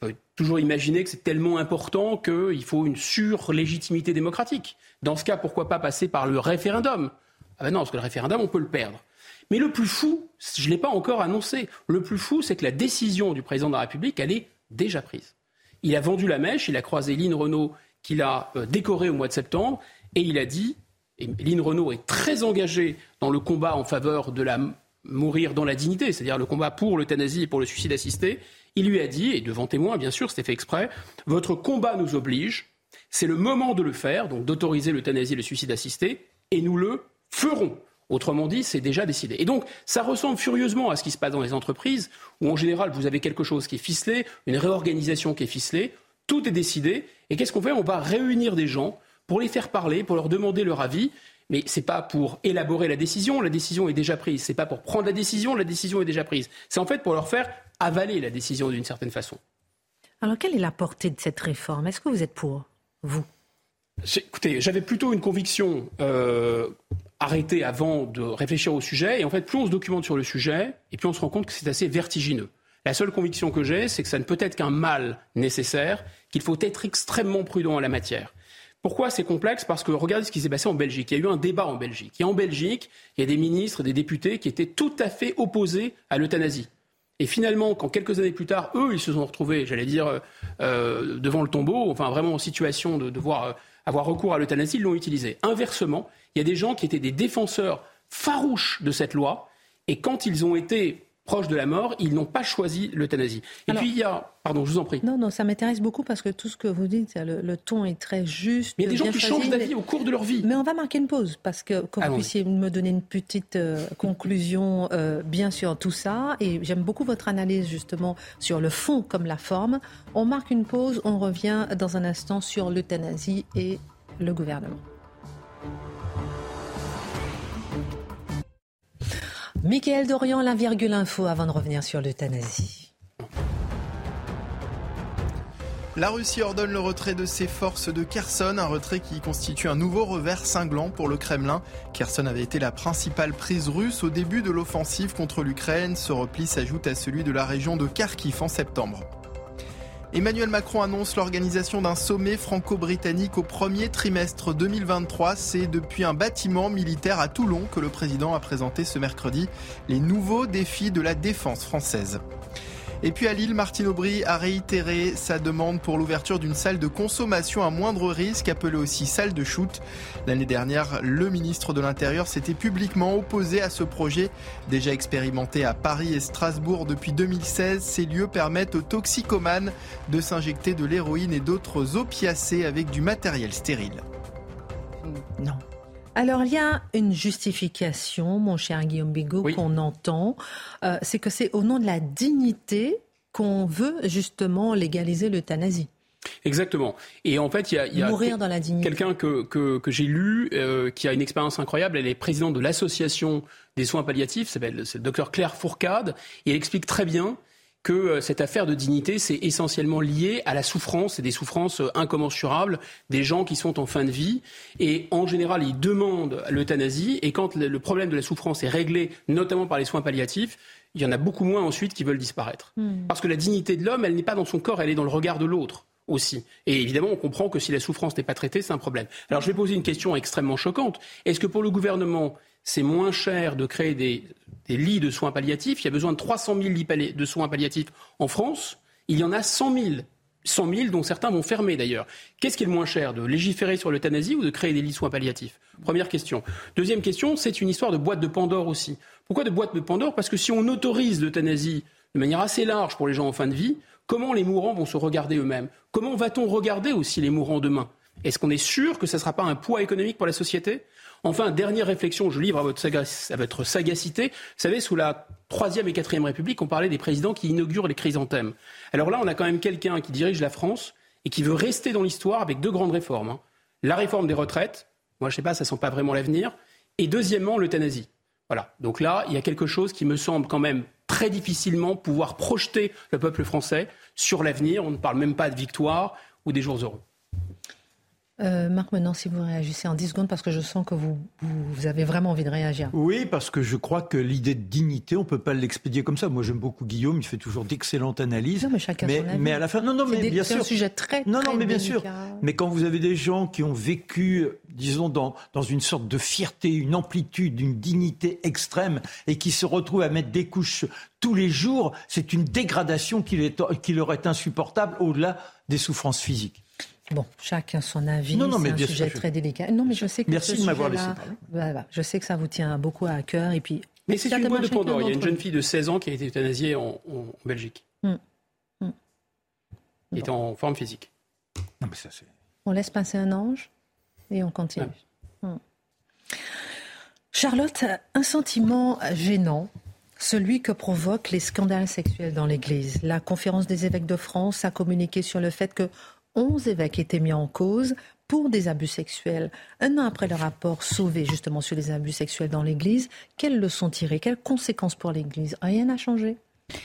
on peut toujours imaginer que c'est tellement important qu'il faut une sur-légitimité démocratique. Dans ce cas, pourquoi pas passer par le référendum? Ah ben non, parce que le référendum, on peut le perdre. Mais le plus fou, je ne l'ai pas encore annoncé, le plus fou, c'est que la décision du président de la République, elle est déjà prise. Il a vendu la mèche, il a croisé Lynn Renault, qu'il a euh, décoré au mois de septembre, et il a dit, et Lynn Renault est très engagée dans le combat en faveur de la mourir dans la dignité, c'est-à-dire le combat pour l'euthanasie et pour le suicide assisté, Il lui a dit, et devant témoin, bien sûr, c'était fait exprès, votre combat nous oblige, c'est le moment de le faire, donc d'autoriser l'euthanasie et le suicide assisté, et nous le ferons. Autrement dit, c'est déjà décidé. Et donc, ça ressemble furieusement à ce qui se passe dans les entreprises, où en général, vous avez quelque chose qui est ficelé, une réorganisation qui est ficelée, tout est décidé, et qu'est-ce qu'on fait? On va réunir des gens pour les faire parler, pour leur demander leur avis, mais ce n'est pas pour élaborer la décision, la décision est déjà prise. Ce n'est pas pour prendre la décision, la décision est déjà prise. C'est en fait pour leur faire avaler la décision d'une certaine façon. Alors, quelle est la portée de cette réforme? Est-ce que vous êtes pour, vous? Écoutez, j'avais plutôt une conviction euh, arrêtée avant de réfléchir au sujet. Et en fait, plus on se documente sur le sujet, et plus on se rend compte que c'est assez vertigineux. La seule conviction que j'ai, c'est que ça ne peut être qu'un mal nécessaire, qu'il faut être extrêmement prudent en la matière. Pourquoi c'est complexe? Parce que regardez ce qui s'est passé en Belgique. Il y a eu un débat en Belgique. Et en Belgique, il y a des ministres, des députés qui étaient tout à fait opposés à l'euthanasie. Et finalement, quand quelques années plus tard, eux, ils se sont retrouvés, j'allais dire, euh, euh, devant le tombeau, enfin vraiment en situation de devoir avoir recours à l'euthanasie, ils l'ont utilisé. Inversement, il y a des gens qui étaient des défenseurs farouches de cette loi, et quand ils ont été proches de la mort, ils n'ont pas choisi l'euthanasie. Et puis il y a... Pardon, je vous en prie. Non, non, ça m'intéresse beaucoup parce que tout ce que vous dites, le, ton est très juste. Mais il y a des gens qui changent d'avis au cours de leur vie. Mais on va marquer une pause parce que, que vous puissiez me donner une petite euh, conclusion, euh, bien sûr, tout ça. Et j'aime beaucoup votre analyse justement sur le fond comme la forme. On marque une pause, on revient dans un instant sur l'euthanasie et le gouvernement. Michael Dorian, la virgule info avant de revenir sur l'euthanasie. La Russie ordonne le retrait de ses forces de Kherson, un retrait qui constitue un nouveau revers cinglant pour le Kremlin. Kherson avait été la principale prise russe au début de l'offensive contre l'Ukraine. Ce repli s'ajoute à celui de la région de Kharkiv en septembre. Emmanuel Macron annonce l'organisation d'un sommet franco-britannique au premier trimestre 2023. C'est depuis un bâtiment militaire à Toulon que le président a présenté ce mercredi les nouveaux défis de la défense française. Et puis à Lille, Martine Aubry a réitéré sa demande pour l'ouverture d'une salle de consommation à moindre risque, appelée aussi salle de shoot. L'année dernière, le ministre de l'Intérieur s'était publiquement opposé à ce projet. Déjà expérimenté à Paris et Strasbourg depuis 2016, ces lieux permettent aux toxicomanes de s'injecter de l'héroïne et d'autres opiacés avec du matériel stérile. Non. Alors, il y a une justification, mon cher Guillaume Bigot, qu'on entend. Euh, c'est que c'est au nom de la dignité qu'on veut justement légaliser l'euthanasie. Exactement. Et en fait, il y a, y a quelqu'un que, que, que j'ai lu euh, qui a une expérience incroyable. Elle est présidente de l'association des soins palliatifs. C'est le docteur Claire Fourcade. Et elle explique très bien que euh, cette affaire de dignité, c'est essentiellement lié à la souffrance, et des souffrances euh, incommensurables des gens qui sont en fin de vie. Et en général, ils demandent l'euthanasie, et quand le problème de la souffrance est réglé, notamment par les soins palliatifs, il y en a beaucoup moins ensuite qui veulent disparaître. Hmm. Parce que la dignité de l'homme, elle n'est pas dans son corps, elle est dans le regard de l'autre aussi. Et évidemment, on comprend que si la souffrance n'est pas traitée, c'est un problème. Alors je vais poser une question extrêmement choquante. Est-ce que pour le gouvernement, c'est moins cher de créer des, lits de soins palliatifs. Il y a besoin de 300 000 lits de soins palliatifs en France. Il y en a 100 000. 100 000 dont certains vont fermer d'ailleurs. Qu'est-ce qui est le moins cher, de légiférer sur l'euthanasie ou de créer des lits de soins palliatifs? Première question. Deuxième question, c'est une histoire de boîte de Pandore aussi. Pourquoi de boîte de Pandore? Parce que si on autorise l'euthanasie de manière assez large pour les gens en fin de vie, comment les mourants vont se regarder eux-mêmes? Comment va-t-on regarder aussi les mourants demain? Est-ce qu'on est sûr que ce ne sera pas un poids économique pour la société? Enfin, dernière réflexion, je livre à votre, sagacité. Vous savez, sous la Troisième et Quatrième République, on parlait des présidents qui inaugurent les chrysanthèmes. Alors là, on a quand même quelqu'un qui dirige la France et qui veut rester dans l'histoire avec deux grandes réformes. Hein. La réforme des retraites, moi je ne sais pas, ça sent pas vraiment l'avenir. Et deuxièmement, l'euthanasie. Voilà. Donc là, il y a quelque chose qui me semble quand même très difficilement pouvoir projeter le peuple français sur l'avenir. On ne parle même pas de victoire ou des jours heureux. Euh, Marc, maintenant, si vous réagissez en 10 secondes, parce que je sens que vous, vous, avez vraiment envie de réagir. Oui, parce que je crois que l'idée de dignité, on ne peut pas l'expédier comme ça. Moi, j'aime beaucoup Guillaume, il fait toujours d'excellentes analyses. Non, mais chacun mais, son avis. mais à la fin, non, non, mais bien sûr. C'est un sujet très, Non, non, mais bien sûr. Mais quand vous avez des gens qui ont vécu, disons, dans, dans une sorte de fierté, une amplitude, une dignité extrême, et qui se retrouvent à mettre des couches tous les jours, c'est une dégradation qui, qui leur est insupportable au-delà des souffrances physiques. Bon, chacun son avis. Non, non, mais c'est un sujet très délicat. Non, mais je sais que Merci de m'avoir laissé parler. je sais que ça vous tient beaucoup à cœur. Et puis, mais c'est une boîte de Pandore. Il y a une jeune fille de 16 ans qui a été euthanasiée en, Belgique. Il était en forme physique. Non, mais ça, on laisse passer un ange et on continue. Hmm. Charlotte, un sentiment gênant, celui que provoquent les scandales sexuels dans l'Église. La conférence des évêques de France a communiqué sur le fait que 11 évêques étaient mis en cause pour des abus sexuels. Un an après le rapport Sauvé justement sur les abus sexuels dans l'Église, quelles leçons tirer? Quelles conséquences pour l'Église? Rien n'a changé.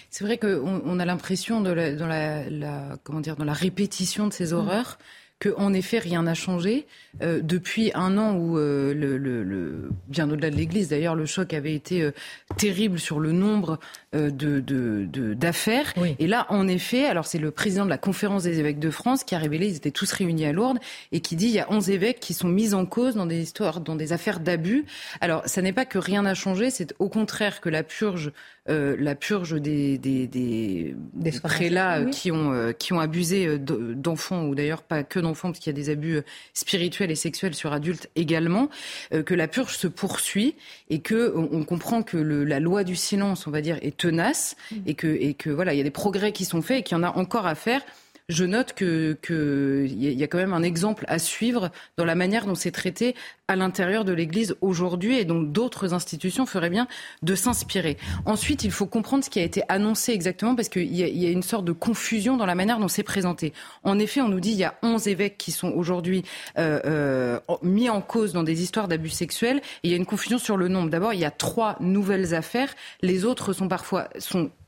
C'est vrai qu'on on a l'impression dans la, comment dire, dans la répétition de ces horreurs qu'en effet rien n'a changé. Euh, depuis un an où euh, le, le, le, bien au-delà de l'Église d'ailleurs le choc avait été euh, terrible sur le nombre de, de, d'affaires. Et là en effet alors c'est le président de la conférence des évêques de France qui a révélé ils étaient tous réunis à Lourdes et qui dit il y a 11 évêques qui sont mis en cause dans des histoires dans des affaires d'abus. Alors ça n'est pas que rien n'a changé c'est au contraire que la purge la purge des, des, des, des prélats qui, ont, qui ont abusé d'enfants, ou d'ailleurs pas que parce qu'il y a des abus spirituels et sexuels sur adultes également, que la purge se poursuit et que on, comprend que le, la loi du silence, on va dire, est tenace et que, et que voilà, il y a des progrès qui sont faits et qu'il y en a encore à faire je note qu'il y a quand même un exemple à suivre dans la manière dont c'est traité à l'intérieur de l'Église aujourd'hui et dont d'autres institutions feraient bien de s'inspirer. Ensuite, il faut comprendre ce qui a été annoncé exactement parce qu'il y, a une sorte de confusion dans la manière dont c'est présenté. En effet, on nous dit qu'il y a 11 évêques qui sont aujourd'hui euh, euh, mis en cause dans des histoires d'abus sexuels et il y a une confusion sur le nombre. D'abord, il y a trois nouvelles affaires. Les autres sont parfois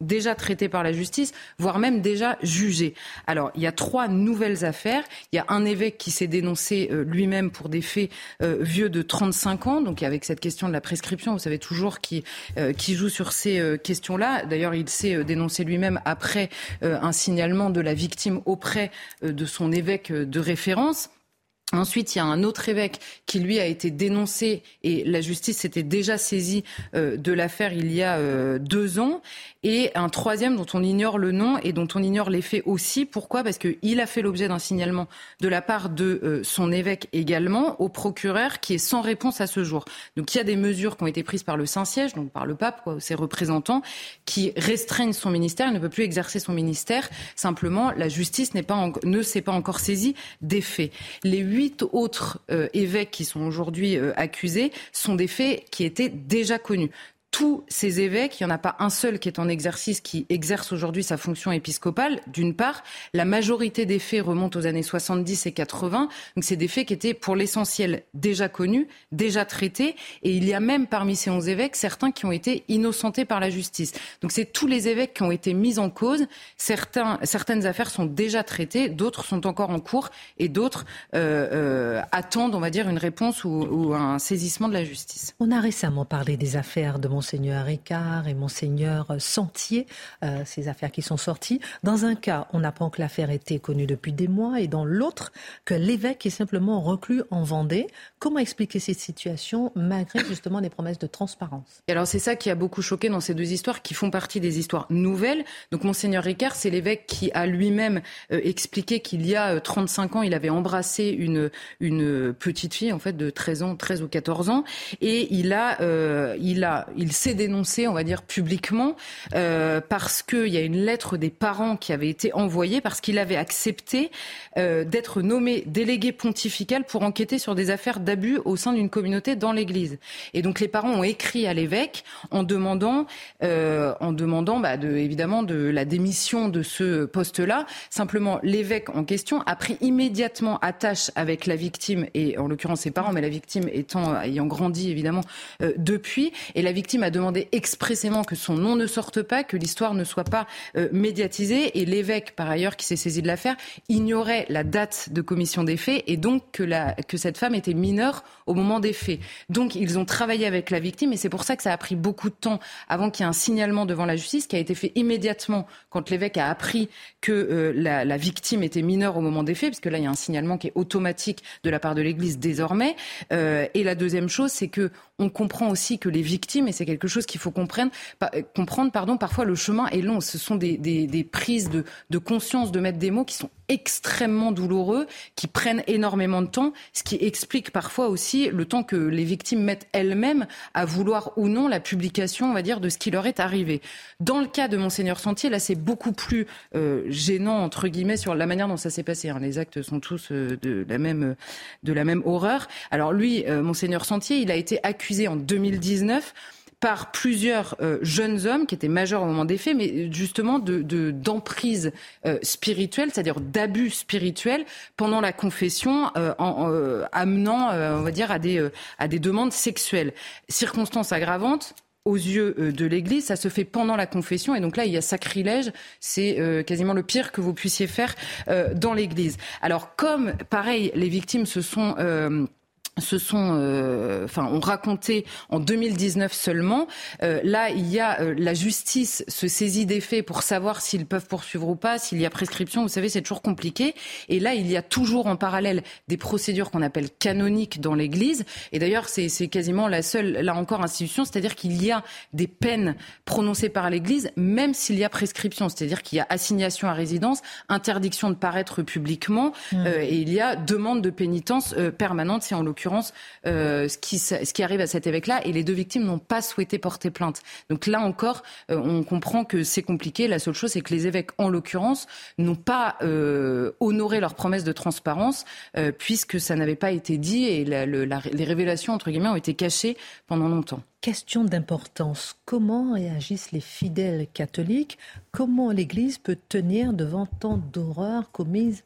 déjà traitées par la justice, voire même déjà jugées. Alors, il y a trois nouvelles affaires. Il y a un évêque qui s'est dénoncé euh, lui-même pour des faits euh, vieux de 35 ans, donc avec cette question de la prescription, vous savez toujours qui, euh, qui joue sur ces questions-là. D'ailleurs, il s'est dénoncé lui-même après un signalement de la victime auprès de son évêque de référence. Ensuite, il y a un autre évêque qui, lui, a été dénoncé et la justice s'était déjà saisie de l'affaire il y a deux ans et un troisième dont on ignore le nom et dont on ignore les faits aussi. Pourquoi? Parce qu'il a fait l'objet d'un signalement de la part de euh, son évêque également au procureur qui est sans réponse à ce jour. Donc il y a des mesures qui ont été prises par le Saint-Siège, donc par le pape, quoi, ses représentants, qui restreignent son ministère. Il ne peut plus exercer son ministère. Simplement, la justice pas ne s'est pas encore saisie des faits. Les huit autres euh, évêques qui sont aujourd'hui euh, accusés sont des faits qui étaient déjà connus tous ces évêques, il n'y en a pas un seul qui est en exercice, qui exerce aujourd'hui sa fonction épiscopale, d'une part. La majorité des faits remontent aux années 70 et 80. Donc c'est des faits qui étaient pour l'essentiel déjà connus, déjà traités. Et il y a même parmi ces onze évêques certains qui ont été innocentés par la justice. Donc c'est tous les évêques qui ont été mis en cause. Certains, certaines affaires sont déjà traitées, d'autres sont encore en cours et d'autres euh, euh, attendent, on va dire, une réponse ou, un saisissement de la justice. On a récemment parlé des affaires de Monseigneur Ricard et Monseigneur Sentier, euh, ces affaires qui sont sorties. Dans un cas, on apprend que l'affaire était connue depuis des mois et dans l'autre, que l'évêque est simplement reclus en Vendée. Comment expliquer cette situation malgré justement des promesses de transparence? Alors c'est ça qui a beaucoup choqué dans ces deux histoires qui font partie des histoires nouvelles. Donc Monseigneur Ricard, c'est l'évêque qui a lui-même euh, expliqué qu'il y a 35 euh, ans, il avait embrassé une, une petite fille en fait de 13 ans, 13 ou 14 ans et il a, il a, il il s'est dénoncé, on va dire, publiquement, euh, parce qu'il y a une lettre des parents qui avait été envoyée, parce qu'il avait accepté euh, d'être nommé délégué pontifical pour enquêter sur des affaires d'abus au sein d'une communauté dans l'Église. Et donc les parents ont écrit à l'évêque en demandant, euh, en demandant bah, de, évidemment de la démission de ce poste-là. Simplement, l'évêque en question a pris immédiatement attache avec la victime, et en l'occurrence ses parents, mais la victime étant ayant grandi évidemment depuis, et la victime a demandé expressément que son nom ne sorte pas, que l'histoire ne soit pas euh, médiatisée. Et l'évêque, par ailleurs, qui s'est saisi de l'affaire, ignorait la date de commission des faits et donc que, la, que cette femme était mineure au moment des faits. Donc ils ont travaillé avec la victime et c'est pour ça que ça a pris beaucoup de temps avant qu'il y ait un signalement devant la justice qui a été fait immédiatement quand l'évêque a appris que euh, la, victime était mineure au moment des faits, parce que là il y a un signalement qui est automatique de la part de l'Église désormais. Euh, et la deuxième chose, c'est que on comprend aussi que les victimes, et c'est quelque chose qu'il faut comprendre. comprendre pardon, parfois le chemin est long. Ce sont des, des, des prises de, de conscience, de mettre des mots qui sont extrêmement douloureux, qui prennent énormément de temps, ce qui explique parfois aussi le temps que les victimes mettent elles-mêmes à vouloir ou non la publication, on va dire, de ce qui leur est arrivé. Dans le cas de Monseigneur Sentier, là, c'est beaucoup plus euh, gênant entre guillemets sur la manière dont ça s'est passé. Hein. Les actes sont tous euh, de la même de la même horreur. Alors lui, euh, Monseigneur Sentier, il a été accusé en 2019 par plusieurs euh, jeunes hommes qui étaient majeurs au moment des faits, mais justement de d'emprise euh, spirituelle, c'est-à-dire d'abus spirituels pendant la confession, euh, en, amenant, on va dire, à des à des demandes sexuelles. Circonstances aggravantes, aux yeux de l'Église, ça se fait pendant la confession, et donc là il y a sacrilège, c'est quasiment le pire que vous puissiez faire dans l'Église. Alors comme pareil, les victimes se sont se sont, euh, enfin, ont raconté en 2019 seulement. Euh, là, il y a euh, la justice se saisit des faits pour savoir s'ils peuvent poursuivre ou pas, s'il y a prescription. Vous savez, c'est toujours compliqué. Et là, il y a toujours en parallèle des procédures qu'on appelle canoniques dans l'Église. Et d'ailleurs, c'est quasiment la seule, là encore, institution, c'est-à-dire qu'il y a des peines prononcées par l'Église, même s'il y a prescription. C'est-à-dire qu'il y a assignation à résidence, interdiction de paraître publiquement, mmh. et il y a demande de pénitence permanente, si en l'occurrence euh, ce, qui, arrive à cet évêque-là, et les deux victimes n'ont pas souhaité porter plainte. Donc là encore, euh, on comprend que c'est compliqué. La seule chose, c'est que les évêques, en l'occurrence, n'ont pas euh, honoré leur promesse de transparence, puisque ça n'avait pas été dit et les révélations, entre guillemets, ont été cachées pendant longtemps. Question d'importance. Comment réagissent les fidèles catholiques? Comment l'Église peut tenir devant tant d'horreurs commises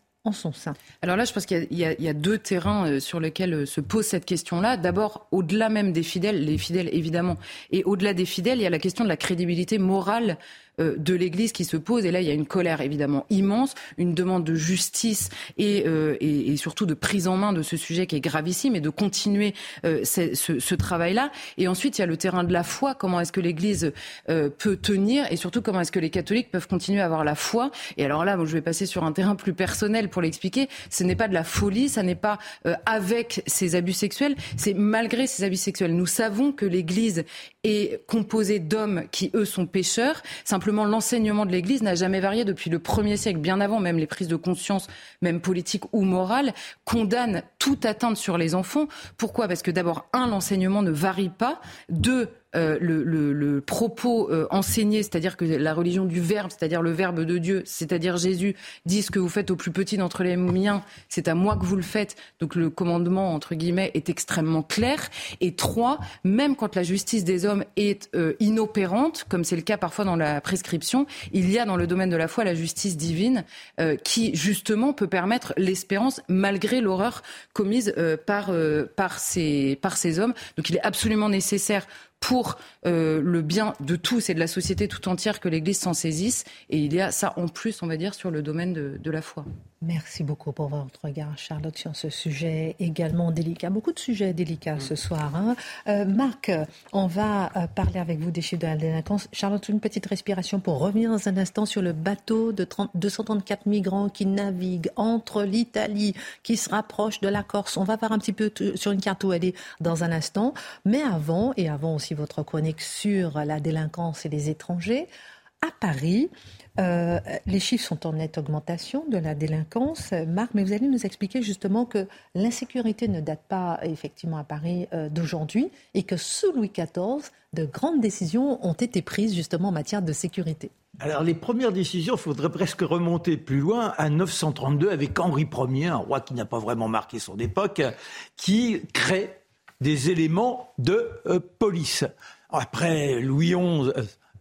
Alors là, je pense qu'il y, y, a deux terrains euh, sur lesquels euh, se pose cette question-là. D'abord, au-delà même des fidèles, les fidèles évidemment, et au-delà des fidèles, il y a la question de la crédibilité morale de l'Église qui se pose. Et là, il y a une colère évidemment immense, une demande de justice et, euh, et, et surtout de prise en main de ce sujet qui est gravissime et de continuer euh, ce, ce travail-là. Et ensuite, il y a le terrain de la foi. Comment est-ce que l'Église peut tenir et surtout comment est-ce que les catholiques peuvent continuer à avoir la foi? Et alors là, je vais passer sur un terrain plus personnel pour l'expliquer. Ce n'est pas de la folie, ça n'est pas avec ces abus sexuels, c'est malgré ces abus sexuels. Nous savons que l'Église est composée d'hommes qui, eux, sont pécheurs. Simplement l'enseignement de l'Église n'a jamais varié depuis le premier siècle, bien avant même les prises de conscience, même politiques ou morales, condamne toute atteinte sur les enfants. Pourquoi? Parce que d'abord, un, l'enseignement ne varie pas. Deux, euh, le, propos euh, enseigné, c'est-à-dire que la religion du Verbe, c'est-à-dire le Verbe de Dieu, c'est-à-dire Jésus, dit ce que vous faites au plus petit d'entre les miens, c'est à moi que vous le faites. Donc le commandement, entre guillemets, est extrêmement clair. Et trois, même quand la justice des hommes est euh, inopérante, comme c'est le cas parfois dans la prescription, il y a dans le domaine de la foi la justice divine qui, justement, peut permettre l'espérance malgré l'horreur commise par, par, ces, par ces hommes. Donc il est absolument nécessaire pour euh, le bien de tous et de la société tout entière que l'Église s'en saisisse. Et il y a ça en plus, on va dire, sur le domaine de, la foi. Merci beaucoup pour votre regard, Charlotte, sur ce sujet également délicat. Beaucoup de sujets délicats ce soir. Hein. Euh, Marc, on va euh, parler avec vous des chiffres de la délinquance. Charlotte, une petite respiration pour revenir dans un instant sur le bateau de 234 migrants qui naviguent entre l'Italie, qui se rapproche de la Corse. On va voir un petit peu sur une carte où elle est dans un instant. Mais avant, et avant aussi votre chronique sur la délinquance et les étrangers, à Paris, euh, les chiffres sont en nette augmentation de la délinquance. Marc, mais vous allez nous expliquer justement que l'insécurité ne date pas effectivement à Paris euh, d'aujourd'hui et que sous Louis XIV, de grandes décisions ont été prises justement en matière de sécurité. Alors les premières décisions, il faudrait presque remonter plus loin à 932 avec Henri Ier, un roi qui n'a pas vraiment marqué son époque, qui crée des éléments de euh, police. Après Louis XI,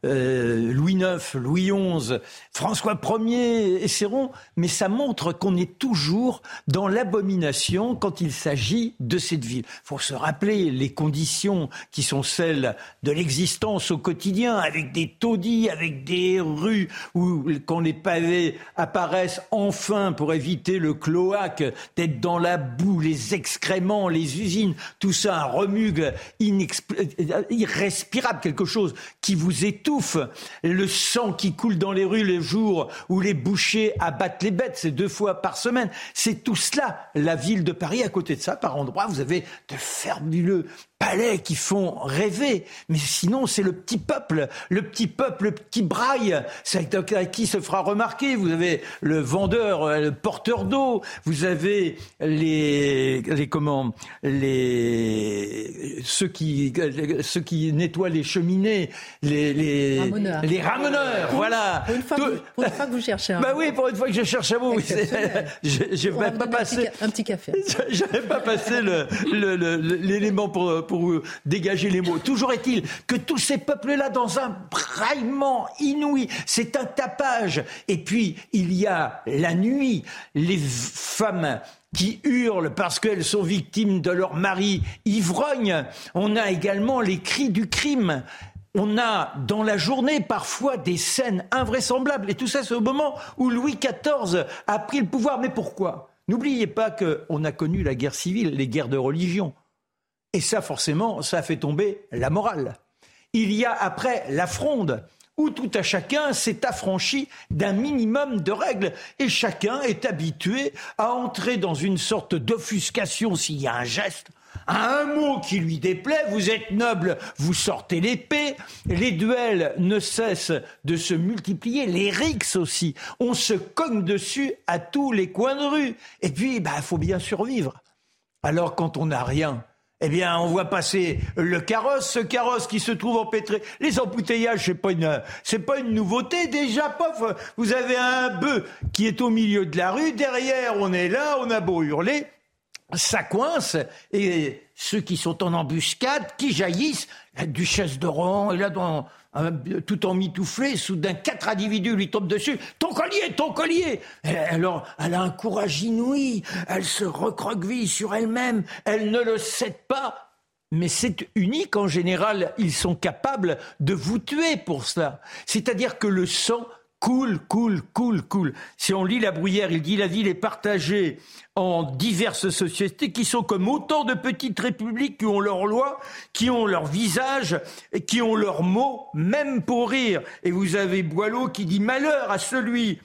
euh, Louis IX, Louis XI, François Ier essaieront, mais ça montre qu'on est toujours dans l'abomination quand il s'agit de cette ville. Il faut se rappeler les conditions qui sont celles de l'existence au quotidien, avec des taudis, avec des rues où quand les pavés apparaissent enfin pour éviter le cloaque, d'être dans la boue, les excréments, les usines, tout ça un remugle irrespirable, quelque chose qui vous étouffe le sang qui coule dans les rues les jours où les bouchers abattent les bêtes, c'est deux fois par semaine. C'est tout cela, la ville de Paris. À côté de ça, par endroits, vous avez de fabuleux palais qui font rêver. Mais sinon, c'est le petit peuple, le petit peuple, le petit braille, c'est qui se fera remarquer. Vous avez le vendeur, le porteur d'eau, vous avez les, les comment, les ceux qui ceux qui nettoient les cheminées, les les ramoneurs. les ramoneurs, voilà. Pour une, fois que vous, pour une fois que vous cherchez un Bah oui, pour une fois que je cherche un mot, oui, <laughs> vais me pas donner un petit café. <laughs> Je n'avais pas passé l'élément pour, pour dégager les mots. Toujours est-il que tous ces peuples-là, dans un braillement inouï, c'est un tapage. Et puis, il y a la nuit, les femmes qui hurlent parce qu'elles sont victimes de leur mari ivrogne. On a également les cris du crime. On a dans la journée parfois des scènes invraisemblables. Et tout ça, c'est au moment où Louis XIV a pris le pouvoir. Mais pourquoi? N'oubliez pas qu'on a connu la guerre civile, les guerres de religion. Et ça, forcément, ça fait tomber la morale. Il y a après la fronde, où tout à chacun s'est affranchi d'un minimum de règles, et chacun est habitué à entrer dans une sorte d'offuscation s'il y a un geste. À un mot qui lui déplaît, vous êtes noble, vous sortez l'épée, les duels ne cessent de se multiplier, les rixes aussi, on se cogne dessus à tous les coins de rue. Et puis, il bah, faut bien survivre. Alors quand on n'a rien, eh bien, on voit passer le carrosse, ce carrosse qui se trouve empêtré. Les embouteillages, c'est pas une, c'est pas une nouveauté. Déjà, pof, vous avez un bœuf qui est au milieu de la rue. Derrière, on est là, on a beau hurler, ça coince. Et ceux qui sont en embuscade, qui jaillissent, la duchesse de Rohan est là dans, tout en mitouflé, soudain quatre individus lui tombent dessus. Ton collier, ton collier Alors, elle a un courage inouï, elle se recroqueville sur elle-même, elle ne le cède pas. Mais c'est unique en général, ils sont capables de vous tuer pour cela. C'est-à-dire que le sang coule, coule, coule, coule. Si on lit la bruyère, il dit la ville est partagée en diverses sociétés qui sont comme autant de petites républiques qui ont leurs lois, qui ont leur visage, et qui ont leurs mots, même pour rire. Et vous avez Boileau qui dit malheur à celui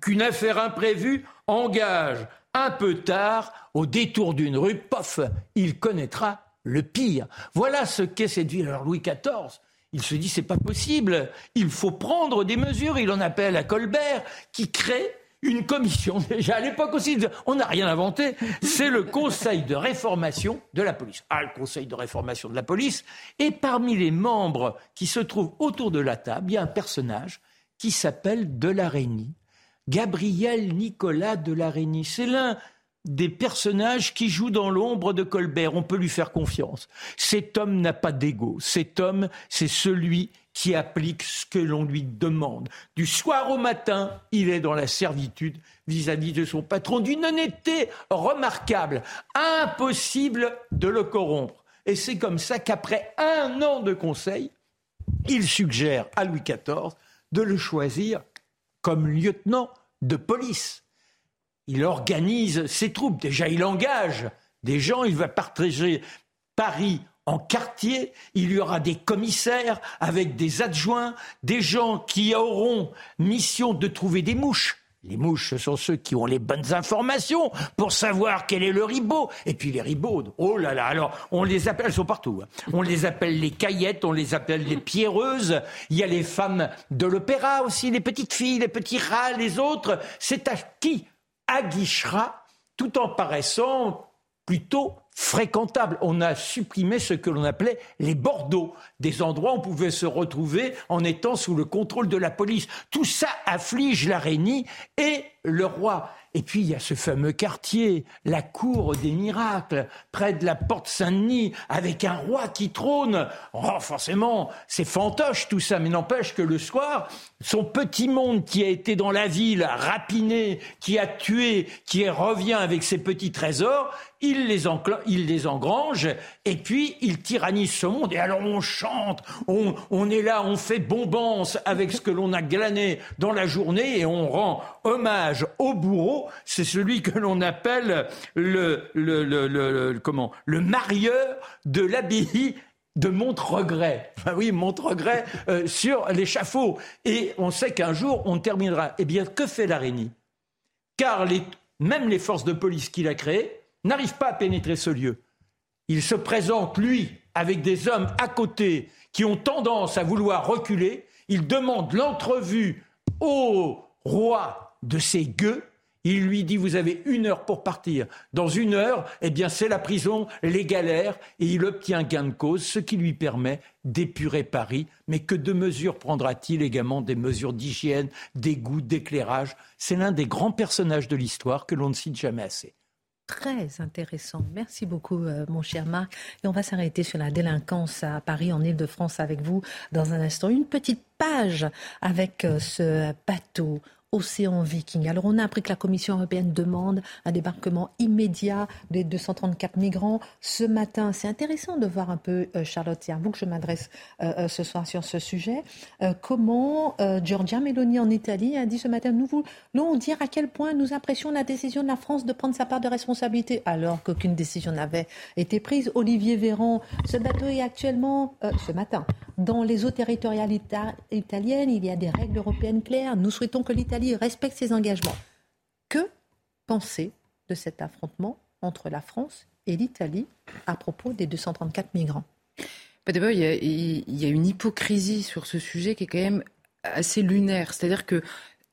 qu'une affaire imprévue engage un peu tard au détour d'une rue, pof, il connaîtra le pire. Voilà ce qu'est cette ville. Alors Louis XIV, il se dit c'est pas possible, il faut prendre des mesures. Il en appelle à Colbert qui crée une commission. <laughs> Déjà à l'époque aussi, on n'a rien inventé. C'est le Conseil de réformation de la police. Ah, le Conseil de réformation de la police. Et parmi les membres qui se trouvent autour de la table, il y a un personnage qui s'appelle Delarénie. Gabriel Nicolas Delarénie. C'est l'un des personnages qui jouent dans l'ombre de Colbert. On peut lui faire confiance. Cet homme n'a pas d'ego. Cet homme, c'est celui qui applique ce que l'on lui demande. Du soir au matin, il est dans la servitude vis-à-vis de son patron, d'une honnêteté remarquable, impossible de le corrompre. Et c'est comme ça qu'après un an de conseil, il suggère à Louis XIV de le choisir comme lieutenant de police. Il organise ses troupes. Déjà, il engage des gens. Il va partager Paris en quartier. Il y aura des commissaires avec des adjoints, des gens qui auront mission de trouver des mouches. Les mouches, ce sont ceux qui ont les bonnes informations pour savoir quel est le ribot. Et puis les ribaudes, oh là là, alors on les appelle, elles sont partout. hein. On les appelle les caillettes, on les appelle les pierreuses. Il y a les femmes de l'opéra aussi, les petites filles, les petits rats, les autres. C'est à qui aguichera tout en paraissant plutôt fréquentable. On a supprimé ce que l'on appelait les bordeaux, des endroits où on pouvait se retrouver en étant sous le contrôle de la police. Tout ça afflige l'araignée et le roi. Et puis il y a ce fameux quartier, la cour des miracles, près de la porte Saint-Denis, avec un roi qui trône. Oh, forcément, c'est fantoche tout ça, mais n'empêche que le soir, son petit monde qui a été dans la ville, rapiné, qui a tué, qui revient avec ses petits trésors, il les, engrange et puis il tyrannise ce monde. Et alors on chante, on, est là, on fait bombance avec ce que l'on a glané dans la journée et on rend hommage au bourreau. C'est celui que l'on appelle le, le, le, le- comment, le marieur de l'abbaye de Montre-Regret. Enfin oui, Montre-Regret euh, sur l'échafaud. Et on sait qu'un jour, on terminera. Eh bien, que fait l'araignée? Car les- même les forces de police qu'il a créées n'arrivent pas à pénétrer ce lieu. il se présente, lui, avec des hommes à côté qui ont tendance à vouloir reculer. Il demande l'entrevue au roi de ces gueux. Il lui dit Vous avez une heure pour partir. Dans une heure, eh bien, c'est la prison, les galères, et il obtient gain de cause, ce qui lui permet d'épurer Paris. Mais que de mesures prendra-t-il également Des mesures d'hygiène, d'égout, d'éclairage? C'est l'un des grands personnages de l'histoire que l'on ne cite jamais assez très intéressant. Merci beaucoup, euh, mon cher Marc. Et on va s'arrêter sur la délinquance à Paris, en Ile-de-France, avec vous dans un instant. Une petite page avec euh, ce bateau Océan Viking. Alors on a appris que la Commission européenne demande un débarquement immédiat des 234 migrants ce matin. C'est intéressant de voir un peu, euh, Charlotte, c'est à vous que je m'adresse euh, euh, ce soir sur ce sujet, comment Giorgia Meloni en Italie a dit ce matin, nous voulons dire à quel point nous apprécions la décision de la France de prendre sa part de responsabilité alors qu'aucune décision n'avait été prise. Olivier Véran, ce bateau est actuellement, ce matin, dans les eaux territoriales italiennes. Il y a des règles européennes claires. Nous souhaitons que l'Italie respecte ses engagements. Que penser de cet affrontement entre la France et l'Italie à propos des 234 migrants? Bah, D'abord, il, y, a une hypocrisie sur ce sujet qui est quand même assez lunaire. C'est-à-dire que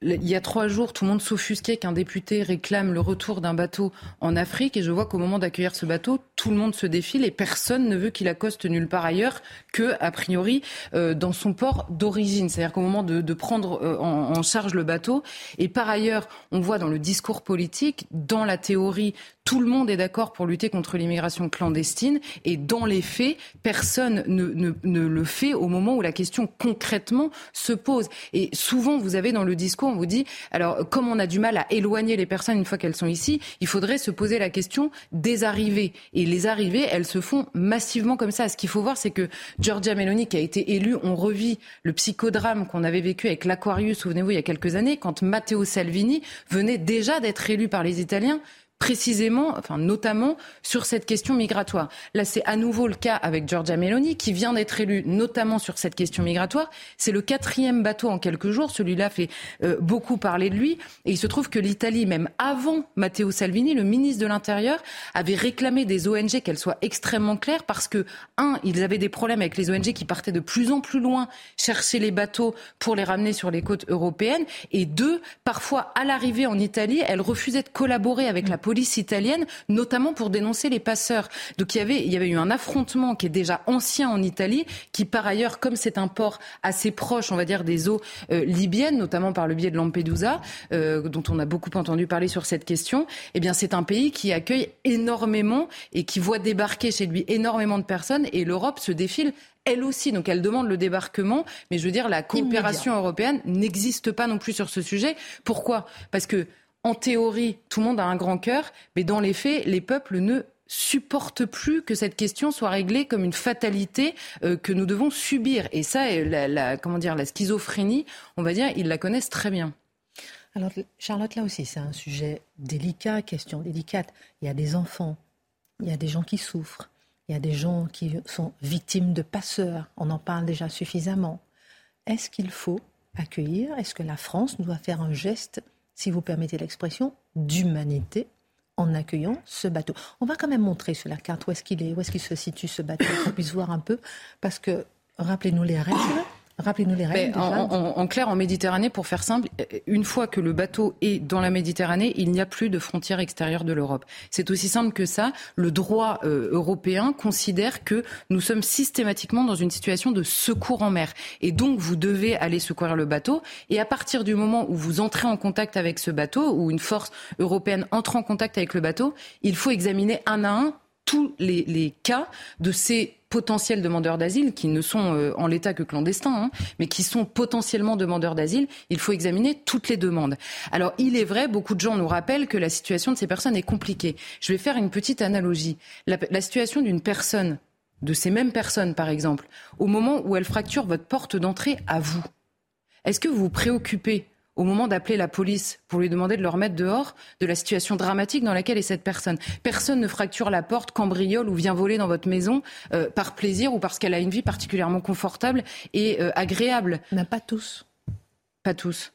il y a trois jours, tout le monde s'offusquait qu'un député réclame le retour d'un bateau en Afrique. Et je vois qu'au moment d'accueillir ce bateau, tout le monde se défile et personne ne veut qu'il accoste nulle part ailleurs que, a priori, euh, dans son port d'origine. C'est-à-dire qu'au moment de, prendre euh, en, charge le bateau. Et par ailleurs, on voit dans le discours politique, dans la théorie, tout le monde est d'accord pour lutter contre l'immigration clandestine et dans les faits, personne ne, le fait au moment où la question concrètement se pose. Et souvent, vous avez dans le discours, on vous dit, alors comme on a du mal à éloigner les personnes une fois qu'elles sont ici, il faudrait se poser la question des arrivées. Et les arrivées, elles se font massivement comme ça. Ce qu'il faut voir, c'est que Giorgia Meloni, qui a été élue, on revit le psychodrame qu'on avait vécu avec l'Aquarius, souvenez-vous, il y a quelques années, quand Matteo Salvini venait déjà d'être élu par les Italiens précisément, enfin notamment sur cette question migratoire. Là, c'est à nouveau le cas avec Giorgia Meloni, qui vient d'être élue notamment sur cette question migratoire. C'est le quatrième bateau en quelques jours. Celui-là fait euh, beaucoup parler de lui. Et il se trouve que l'Italie, même avant Matteo Salvini, le ministre de l'Intérieur, avait réclamé des ONG qu'elles soient extrêmement claires parce que, un, ils avaient des problèmes avec les ONG qui partaient de plus en plus loin chercher les bateaux pour les ramener sur les côtes européennes. Et deux, parfois, à l'arrivée en Italie, elles refusaient de collaborer avec la police italienne, notamment pour dénoncer les passeurs. Donc il y avait, il y avait eu un affrontement qui est déjà ancien en Italie, qui par ailleurs, comme c'est un port assez proche, on va dire, des eaux euh, libyennes, notamment par le biais de Lampedusa, euh, dont on a beaucoup entendu parler sur cette question, eh bien c'est un pays qui accueille énormément et qui voit débarquer chez lui énormément de personnes et l'Europe se défile elle aussi. Donc elle demande le débarquement, mais je veux dire, la coopération européenne n'existe pas non plus sur ce sujet. Pourquoi? Parce que en théorie, tout le monde a un grand cœur, mais dans les faits, les peuples ne supportent plus que cette question soit réglée comme une fatalité euh, que nous devons subir. Et ça, euh, comment dire, la schizophrénie, on va dire, ils la connaissent très bien. Alors, Charlotte, là aussi, c'est un sujet délicat, question délicate. Il y a des enfants, il y a des gens qui souffrent, il y a des gens qui sont victimes de passeurs. On en parle déjà suffisamment. Est-ce qu'il faut accueillir? Est-ce que la France doit faire un geste si vous permettez l'expression, d'humanité en accueillant ce bateau. On va quand même montrer sur la carte où est-ce qu'il est, où est-ce qu'il se situe ce bateau, qu'on puisse voir un peu, parce que rappelez-nous les règles. Rappelez-nous les règles. En, clair, en Méditerranée, pour faire simple, une fois que le bateau est dans la Méditerranée, il n'y a plus de frontières extérieures de l'Europe. C'est aussi simple que ça. Le droit euh, européen considère que nous sommes systématiquement dans une situation de secours en mer. Et donc, vous devez aller secourir le bateau. Et à partir du moment où vous entrez en contact avec ce bateau, ou une force européenne entre en contact avec le bateau, il faut examiner un à un tous les, cas de ces potentiels demandeurs d'asile, qui ne sont euh, en l'état que clandestins, hein, mais qui sont potentiellement demandeurs d'asile, il faut examiner toutes les demandes. Alors, il est vrai, beaucoup de gens nous rappellent que la situation de ces personnes est compliquée. Je vais faire une petite analogie. La, la situation d'une personne, de ces mêmes personnes par exemple, au moment où elle fracture votre porte d'entrée à vous, est-ce que vous vous préoccupez au moment d'appeler la police pour lui demander de le remettre dehors de la situation dramatique dans laquelle est cette personne. Personne ne fracture la porte, cambriole ou vient voler dans votre maison euh, par plaisir ou parce qu'elle a une vie particulièrement confortable et euh, agréable. Mais pas tous. Pas tous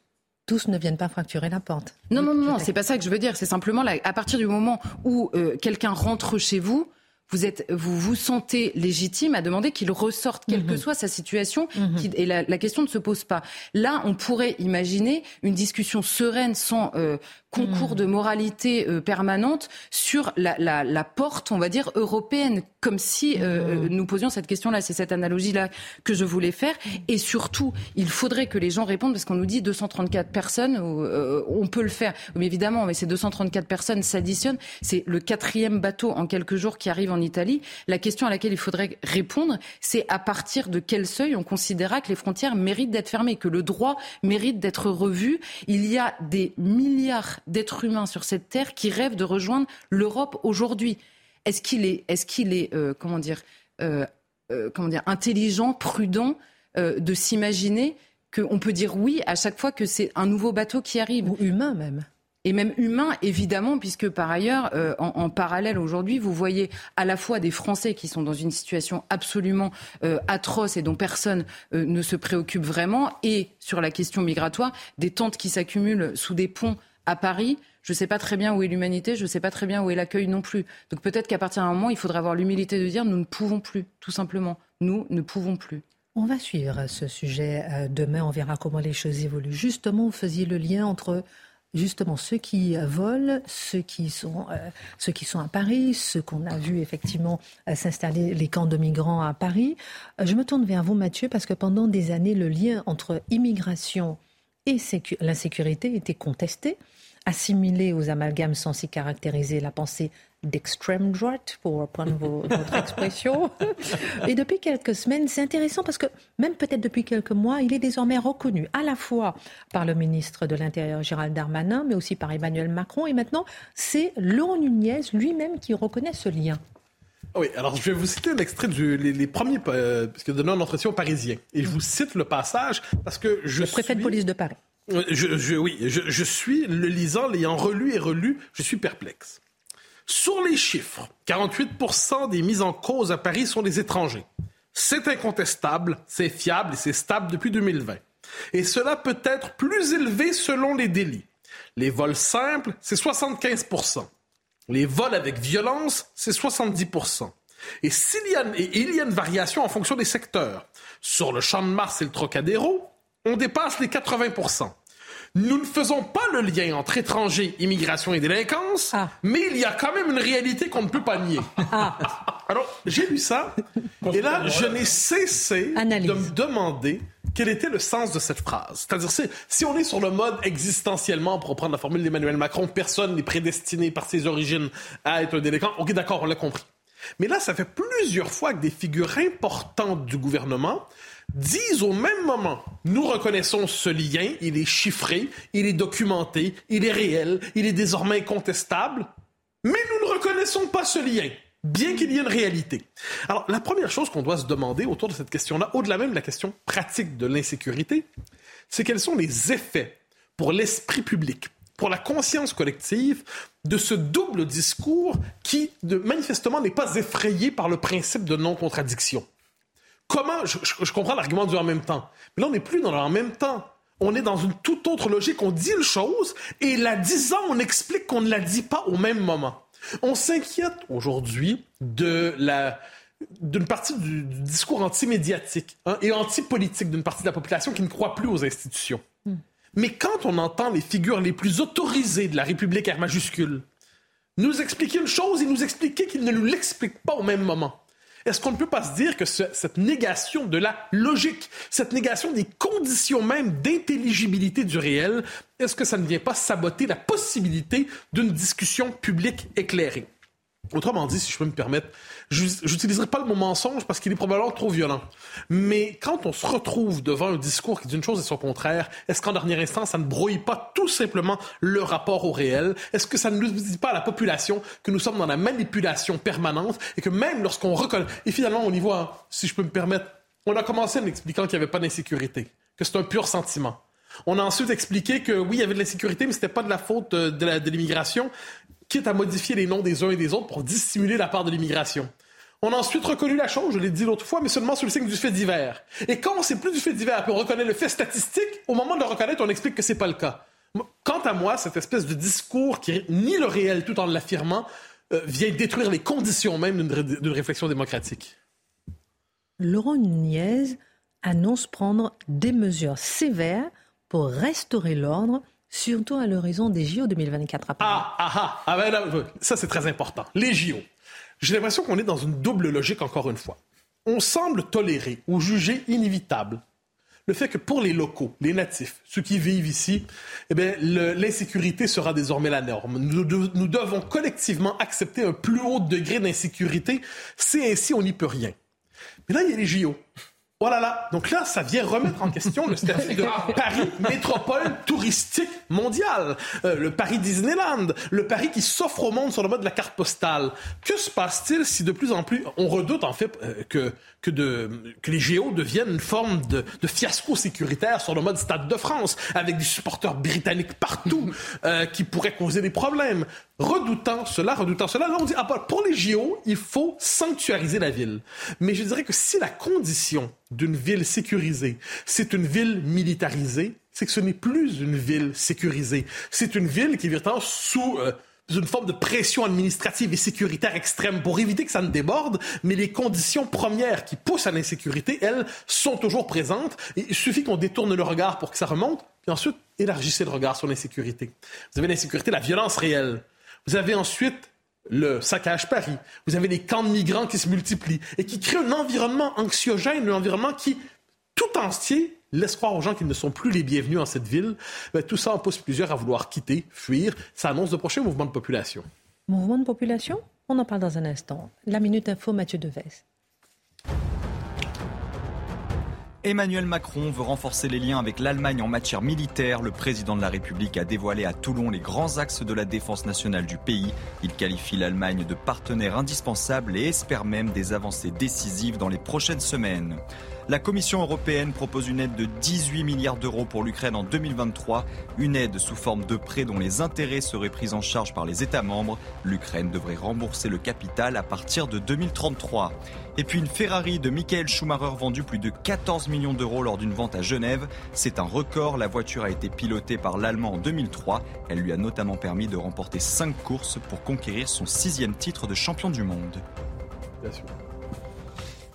tous ne viennent pas fracturer la porte. Non, non, non, c'est pas ça que je veux dire. C'est simplement à partir du moment où euh, quelqu'un rentre chez vous, vous êtes, vous vous sentez légitime à demander qu'il ressorte, quelle que mhm. soit sa situation, mhm. et la, question ne se pose pas. Là, on pourrait imaginer une discussion sereine sans euh, concours hmm. de moralité euh, permanente sur la, la, la, porte, on va dire, européenne, comme si euh, euh, hmm. nous posions cette question-là. C'est cette analogie-là que je voulais faire. Et surtout, il faudrait que les gens répondent, parce qu'on nous dit 234 personnes, on peut le faire. Mais évidemment, mais ces 234 personnes s'additionnent. C'est le quatrième bateau en quelques jours qui arrive en Italie. La question à laquelle il faudrait répondre, c'est à partir de quel seuil on considérera que les frontières méritent d'être fermées, que le droit mérite d'être revu. Il y a des milliards d'êtres humains sur cette terre qui rêvent de rejoindre l'Europe aujourd'hui. Est-ce qu'il est, est, qu'il est euh, comment dire, euh, euh, comment dire, intelligent, prudent de s'imaginer qu'on peut dire oui à chaque fois que c'est un nouveau bateau qui arrive? Ou humain même et même humain, évidemment, puisque par ailleurs, en, parallèle aujourd'hui, vous voyez à la fois des Français qui sont dans une situation absolument atroce et dont personne ne se préoccupe vraiment, et sur la question migratoire, des tentes qui s'accumulent sous des ponts à Paris, je ne sais pas très bien où est l'humanité, je ne sais pas très bien où est l'accueil non plus. Donc peut-être qu'à partir d'un moment, il faudra avoir l'humilité de dire nous ne pouvons plus, tout simplement. Nous ne pouvons plus. On va suivre ce sujet euh, demain, on verra comment les choses évoluent. Justement, vous faisiez le lien entre justement ceux qui volent, ceux qui sont, euh, ceux qui sont à Paris, ceux qu'on a vu effectivement euh, s'installer les camps de migrants à Paris. je me tourne vers vous, Mathieu, parce que pendant des années, le lien entre immigration et l'insécurité était contesté, assimilé aux amalgames censés caractériser la pensée d'extrême droite, pour reprendre <laughs> votre expression. Et depuis quelques semaines, c'est intéressant parce que même peut-être depuis quelques mois, il est désormais reconnu à la fois par le ministre de l'Intérieur Gérald Darmanin, mais aussi par Emmanuel Macron. Et maintenant, c'est Laurent Nunez lui-même qui reconnaît ce lien. Oui, alors je vais vous citer un extrait du les, premiers, euh, parce que donné un entretien parisien. Et je vous cite le passage parce que je le préfet de police de Paris. Euh, je, oui, je, je, suis, le lisant, l'ayant relu et relu, je suis perplexe. Sur les chiffres, 48% des mises en cause à Paris sont des étrangers. C'est incontestable, c'est fiable et c'est stable depuis 2020. Et cela peut être plus élevé selon les délits. Les vols simples, c'est 75%. Les vols avec violence, c'est 70%. Et, s'il y a, il y a une variation en fonction des secteurs. Sur le champ de Mars et le Trocadéro, on dépasse les 80%. Nous ne faisons pas le lien entre étrangers, immigration et délinquance, ah. mais il y a quand même une réalité qu'on ne peut pas nier. Ah. Alors, j'ai lu ça, et là, je n'ai cessé de me demander quel était le sens de cette phrase? C'est-à-dire, si on est sur le mode existentiellement, pour reprendre la formule d'Emmanuel Macron, personne n'est prédestiné par ses origines à être un délinquant. OK, d'accord, on l'a compris. Mais là, ça fait plusieurs fois que des figures importantes du gouvernement disent au même moment, nous reconnaissons ce lien, il est chiffré, il est documenté, il est réel, il est désormais incontestable, mais nous ne reconnaissons pas ce lien bien qu'il y ait une réalité. Alors, la première chose qu'on doit se demander autour de cette question-là, au-delà même de la question pratique de l'insécurité, c'est quels sont les effets pour l'esprit public, pour la conscience collective, de ce double discours qui, manifestement, n'est pas effrayé par le principe de non-contradiction? Comment, je, comprends l'argument du en même temps, mais là, on n'est plus dans le en même temps. On est dans une toute autre logique. On dit une chose et la disant, on explique qu'on ne la dit pas au même moment. On s'inquiète aujourd'hui de la d'une partie du, discours anti-médiatique hein, et anti-politique d'une partie de la population qui ne croit plus aux institutions. Hmm. Mais quand on entend les figures les plus autorisées de la République R majuscule nous expliquer une chose et nous expliquer qu'ils ne nous l'expliquent pas au même moment, est-ce qu'on ne peut pas se dire que cette négation de la logique, cette négation des conditions même d'intelligibilité du réel, est-ce que ça ne vient pas saboter la possibilité d'une discussion publique éclairée? Autrement dit, si je peux me permettre, j'utiliserai pas le mot mensonge parce qu'il est probablement trop violent. Mais quand on se retrouve devant un discours qui dit une chose et son contraire, est-ce qu'en dernière instance, ça ne brouille pas tout simplement le rapport au réel? Est-ce que ça ne nous dit pas à la population que nous sommes dans la manipulation permanente et que même lorsqu'on reconnaît, et finalement on y voit, si je peux me permettre, on a commencé en expliquant qu'il n'y avait pas d'insécurité, que c'est un pur sentiment. On a ensuite expliqué que oui, il y avait de l'insécurité, mais c'était pas de la faute de l'immigration quitte à modifier les noms des uns et des autres pour dissimuler la part de l'immigration. On a ensuite reconnu la chose, je l'ai dit l'autre fois, mais seulement sous le signe du fait divers. Et quand on sait plus du fait divers, puis on reconnaît le fait statistique, au moment de le reconnaître, on explique que c'est pas le cas. Quant à moi, cette espèce de discours qui nie le réel tout en l'affirmant, euh, vient détruire les conditions même d'une réflexion démocratique. Laurent Nunez annonce prendre des mesures sévères pour restaurer l'ordre, surtout à l'horizon des JO 2024 à Ah, ah, ah, ah ben ça c'est très important. Les JO. J'ai l'impression qu'on est dans une double logique encore une fois. On semble tolérer ou juger inévitable le fait que pour les locaux, les natifs, ceux qui vivent ici, eh l'insécurité sera désormais la norme. Nous, nous, devons collectivement accepter un plus haut degré d'insécurité. C'est ainsi, on n'y peut rien. Mais là, il y a les JO. Oh là là. Donc là, ça vient remettre en question le statut de Paris métropole touristique mondiale, euh, le Paris Disneyland, le Paris qui s'offre au monde sur le mode de la carte postale. Que se passe-t-il si de plus en plus on redoute en fait euh, que que, de, que les géos deviennent une forme de, de, fiasco sécuritaire sur le mode Stade de France, avec des supporters britanniques partout <laughs> euh, qui pourraient causer des problèmes. Redoutant cela, redoutant cela, là on dit, ah, bah, pour les JO, il faut sanctuariser la ville. Mais je dirais que si la condition d'une ville sécurisée, c'est une ville militarisée, c'est que ce n'est plus une ville sécurisée. C'est une ville qui est sous... Euh, une forme de pression administrative et sécuritaire extrême pour éviter que ça ne déborde, mais les conditions premières qui poussent à l'insécurité, elles, sont toujours présentes. Il suffit qu'on détourne le regard pour que ça remonte, puis ensuite élargissez le regard sur l'insécurité. Vous avez l'insécurité, la violence réelle. Vous avez ensuite le saccage Paris. Vous avez les camps de migrants qui se multiplient et qui créent un environnement anxiogène, un environnement qui, tout entier, laisse croire aux gens qu'ils ne sont plus les bienvenus en cette ville, ben, tout ça en pousse plusieurs à vouloir quitter, fuir. Ça annonce de prochains mouvements de population. Mouvement de population? On en parle dans un instant. La Minute Info, Mathieu Deves. Emmanuel Macron veut renforcer les liens avec l'Allemagne en matière militaire. Le président de la République a dévoilé à Toulon les grands axes de la défense nationale du pays. Il qualifie l'Allemagne de partenaire indispensable et espère même des avancées décisives dans les prochaines semaines. La Commission européenne propose une aide de 18 milliards d'euros pour l'Ukraine en 2023, une aide sous forme de prêt dont les intérêts seraient pris en charge par les États membres. L'Ukraine devrait rembourser le capital à partir de 2033. Et puis une Ferrari de Michael Schumacher vendue plus de 14 millions d'euros lors d'une vente à Genève. C'est un record. La voiture a été pilotée par l'Allemand en 2003. Elle lui a notamment permis de remporter 5 courses pour conquérir son sixième titre de champion du monde.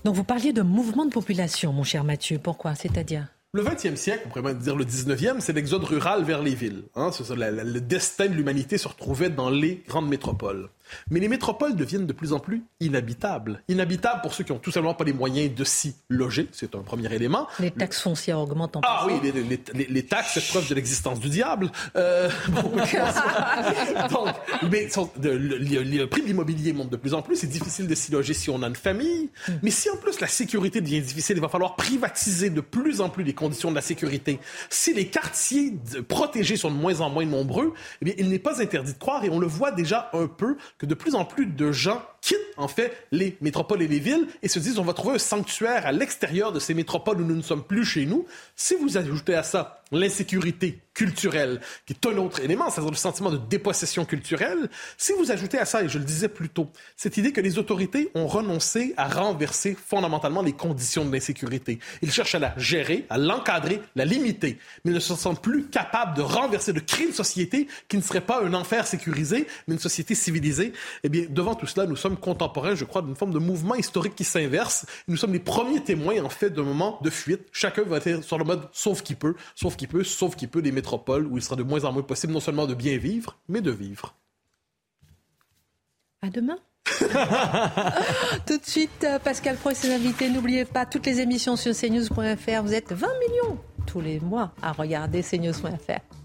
Donc vous parliez de mouvement de population, mon cher Mathieu. Pourquoi? C'est-à-dire? Le 20e siècle, on pourrait même dire le 19e, c'est l'exode rural vers les villes. Hein? le destin de l'humanité se retrouvait dans les grandes métropoles. Mais les métropoles deviennent de plus en plus inhabitables. Inhabitables pour ceux qui ont tout simplement pas les moyens de s'y loger, c'est un premier élément. Les taxes foncières augmentent en Ah oui, les, les, taxes, preuve de l'existence du diable. Euh, <laughs> <laughs> donc, mais le, prix de l'immobilier monte de plus en plus, c'est difficile de s'y loger si on a une famille. Hmm. Mais si en plus la sécurité devient difficile, il va falloir privatiser de plus en plus les conditions de la sécurité. Si les quartiers protégés sont de moins en moins nombreux, eh bien, il n'est pas interdit de croire, et on le voit déjà un peu, que de plus en plus de gens quittent en fait les métropoles et les villes et se disent on va trouver un sanctuaire à l'extérieur de ces métropoles où nous ne sommes plus chez nous. Si vous ajoutez à ça l'insécurité culturelle, qui est un autre élément, c'est-à-dire le sentiment de dépossession culturelle, si vous ajoutez à ça, et je le disais plus tôt, cette idée que les autorités ont renoncé à renverser fondamentalement les conditions de l'insécurité. Ils cherchent à la gérer, à l'encadrer, la limiter, mais ne se sentent plus capables de renverser, de créer une société qui ne serait pas un enfer sécurisé, mais une société civilisée. Eh bien, devant tout cela, nous sommes contemporains, je crois, d'une forme de mouvement historique qui s'inverse. Nous sommes les premiers témoins, en fait, d'un moment de fuite. Chacun va être sur le mode sauf qui peut, sauf qui peut, sauf qui peut des métropoles où il sera de moins en moins possible non seulement de bien vivre, mais de vivre. À demain. <laughs> Tout de suite, euh, Pascal Pro et ses invités. N'oubliez pas toutes les émissions sur cnews.fr. Vous êtes 20 millions tous les mois à regarder cnews.fr.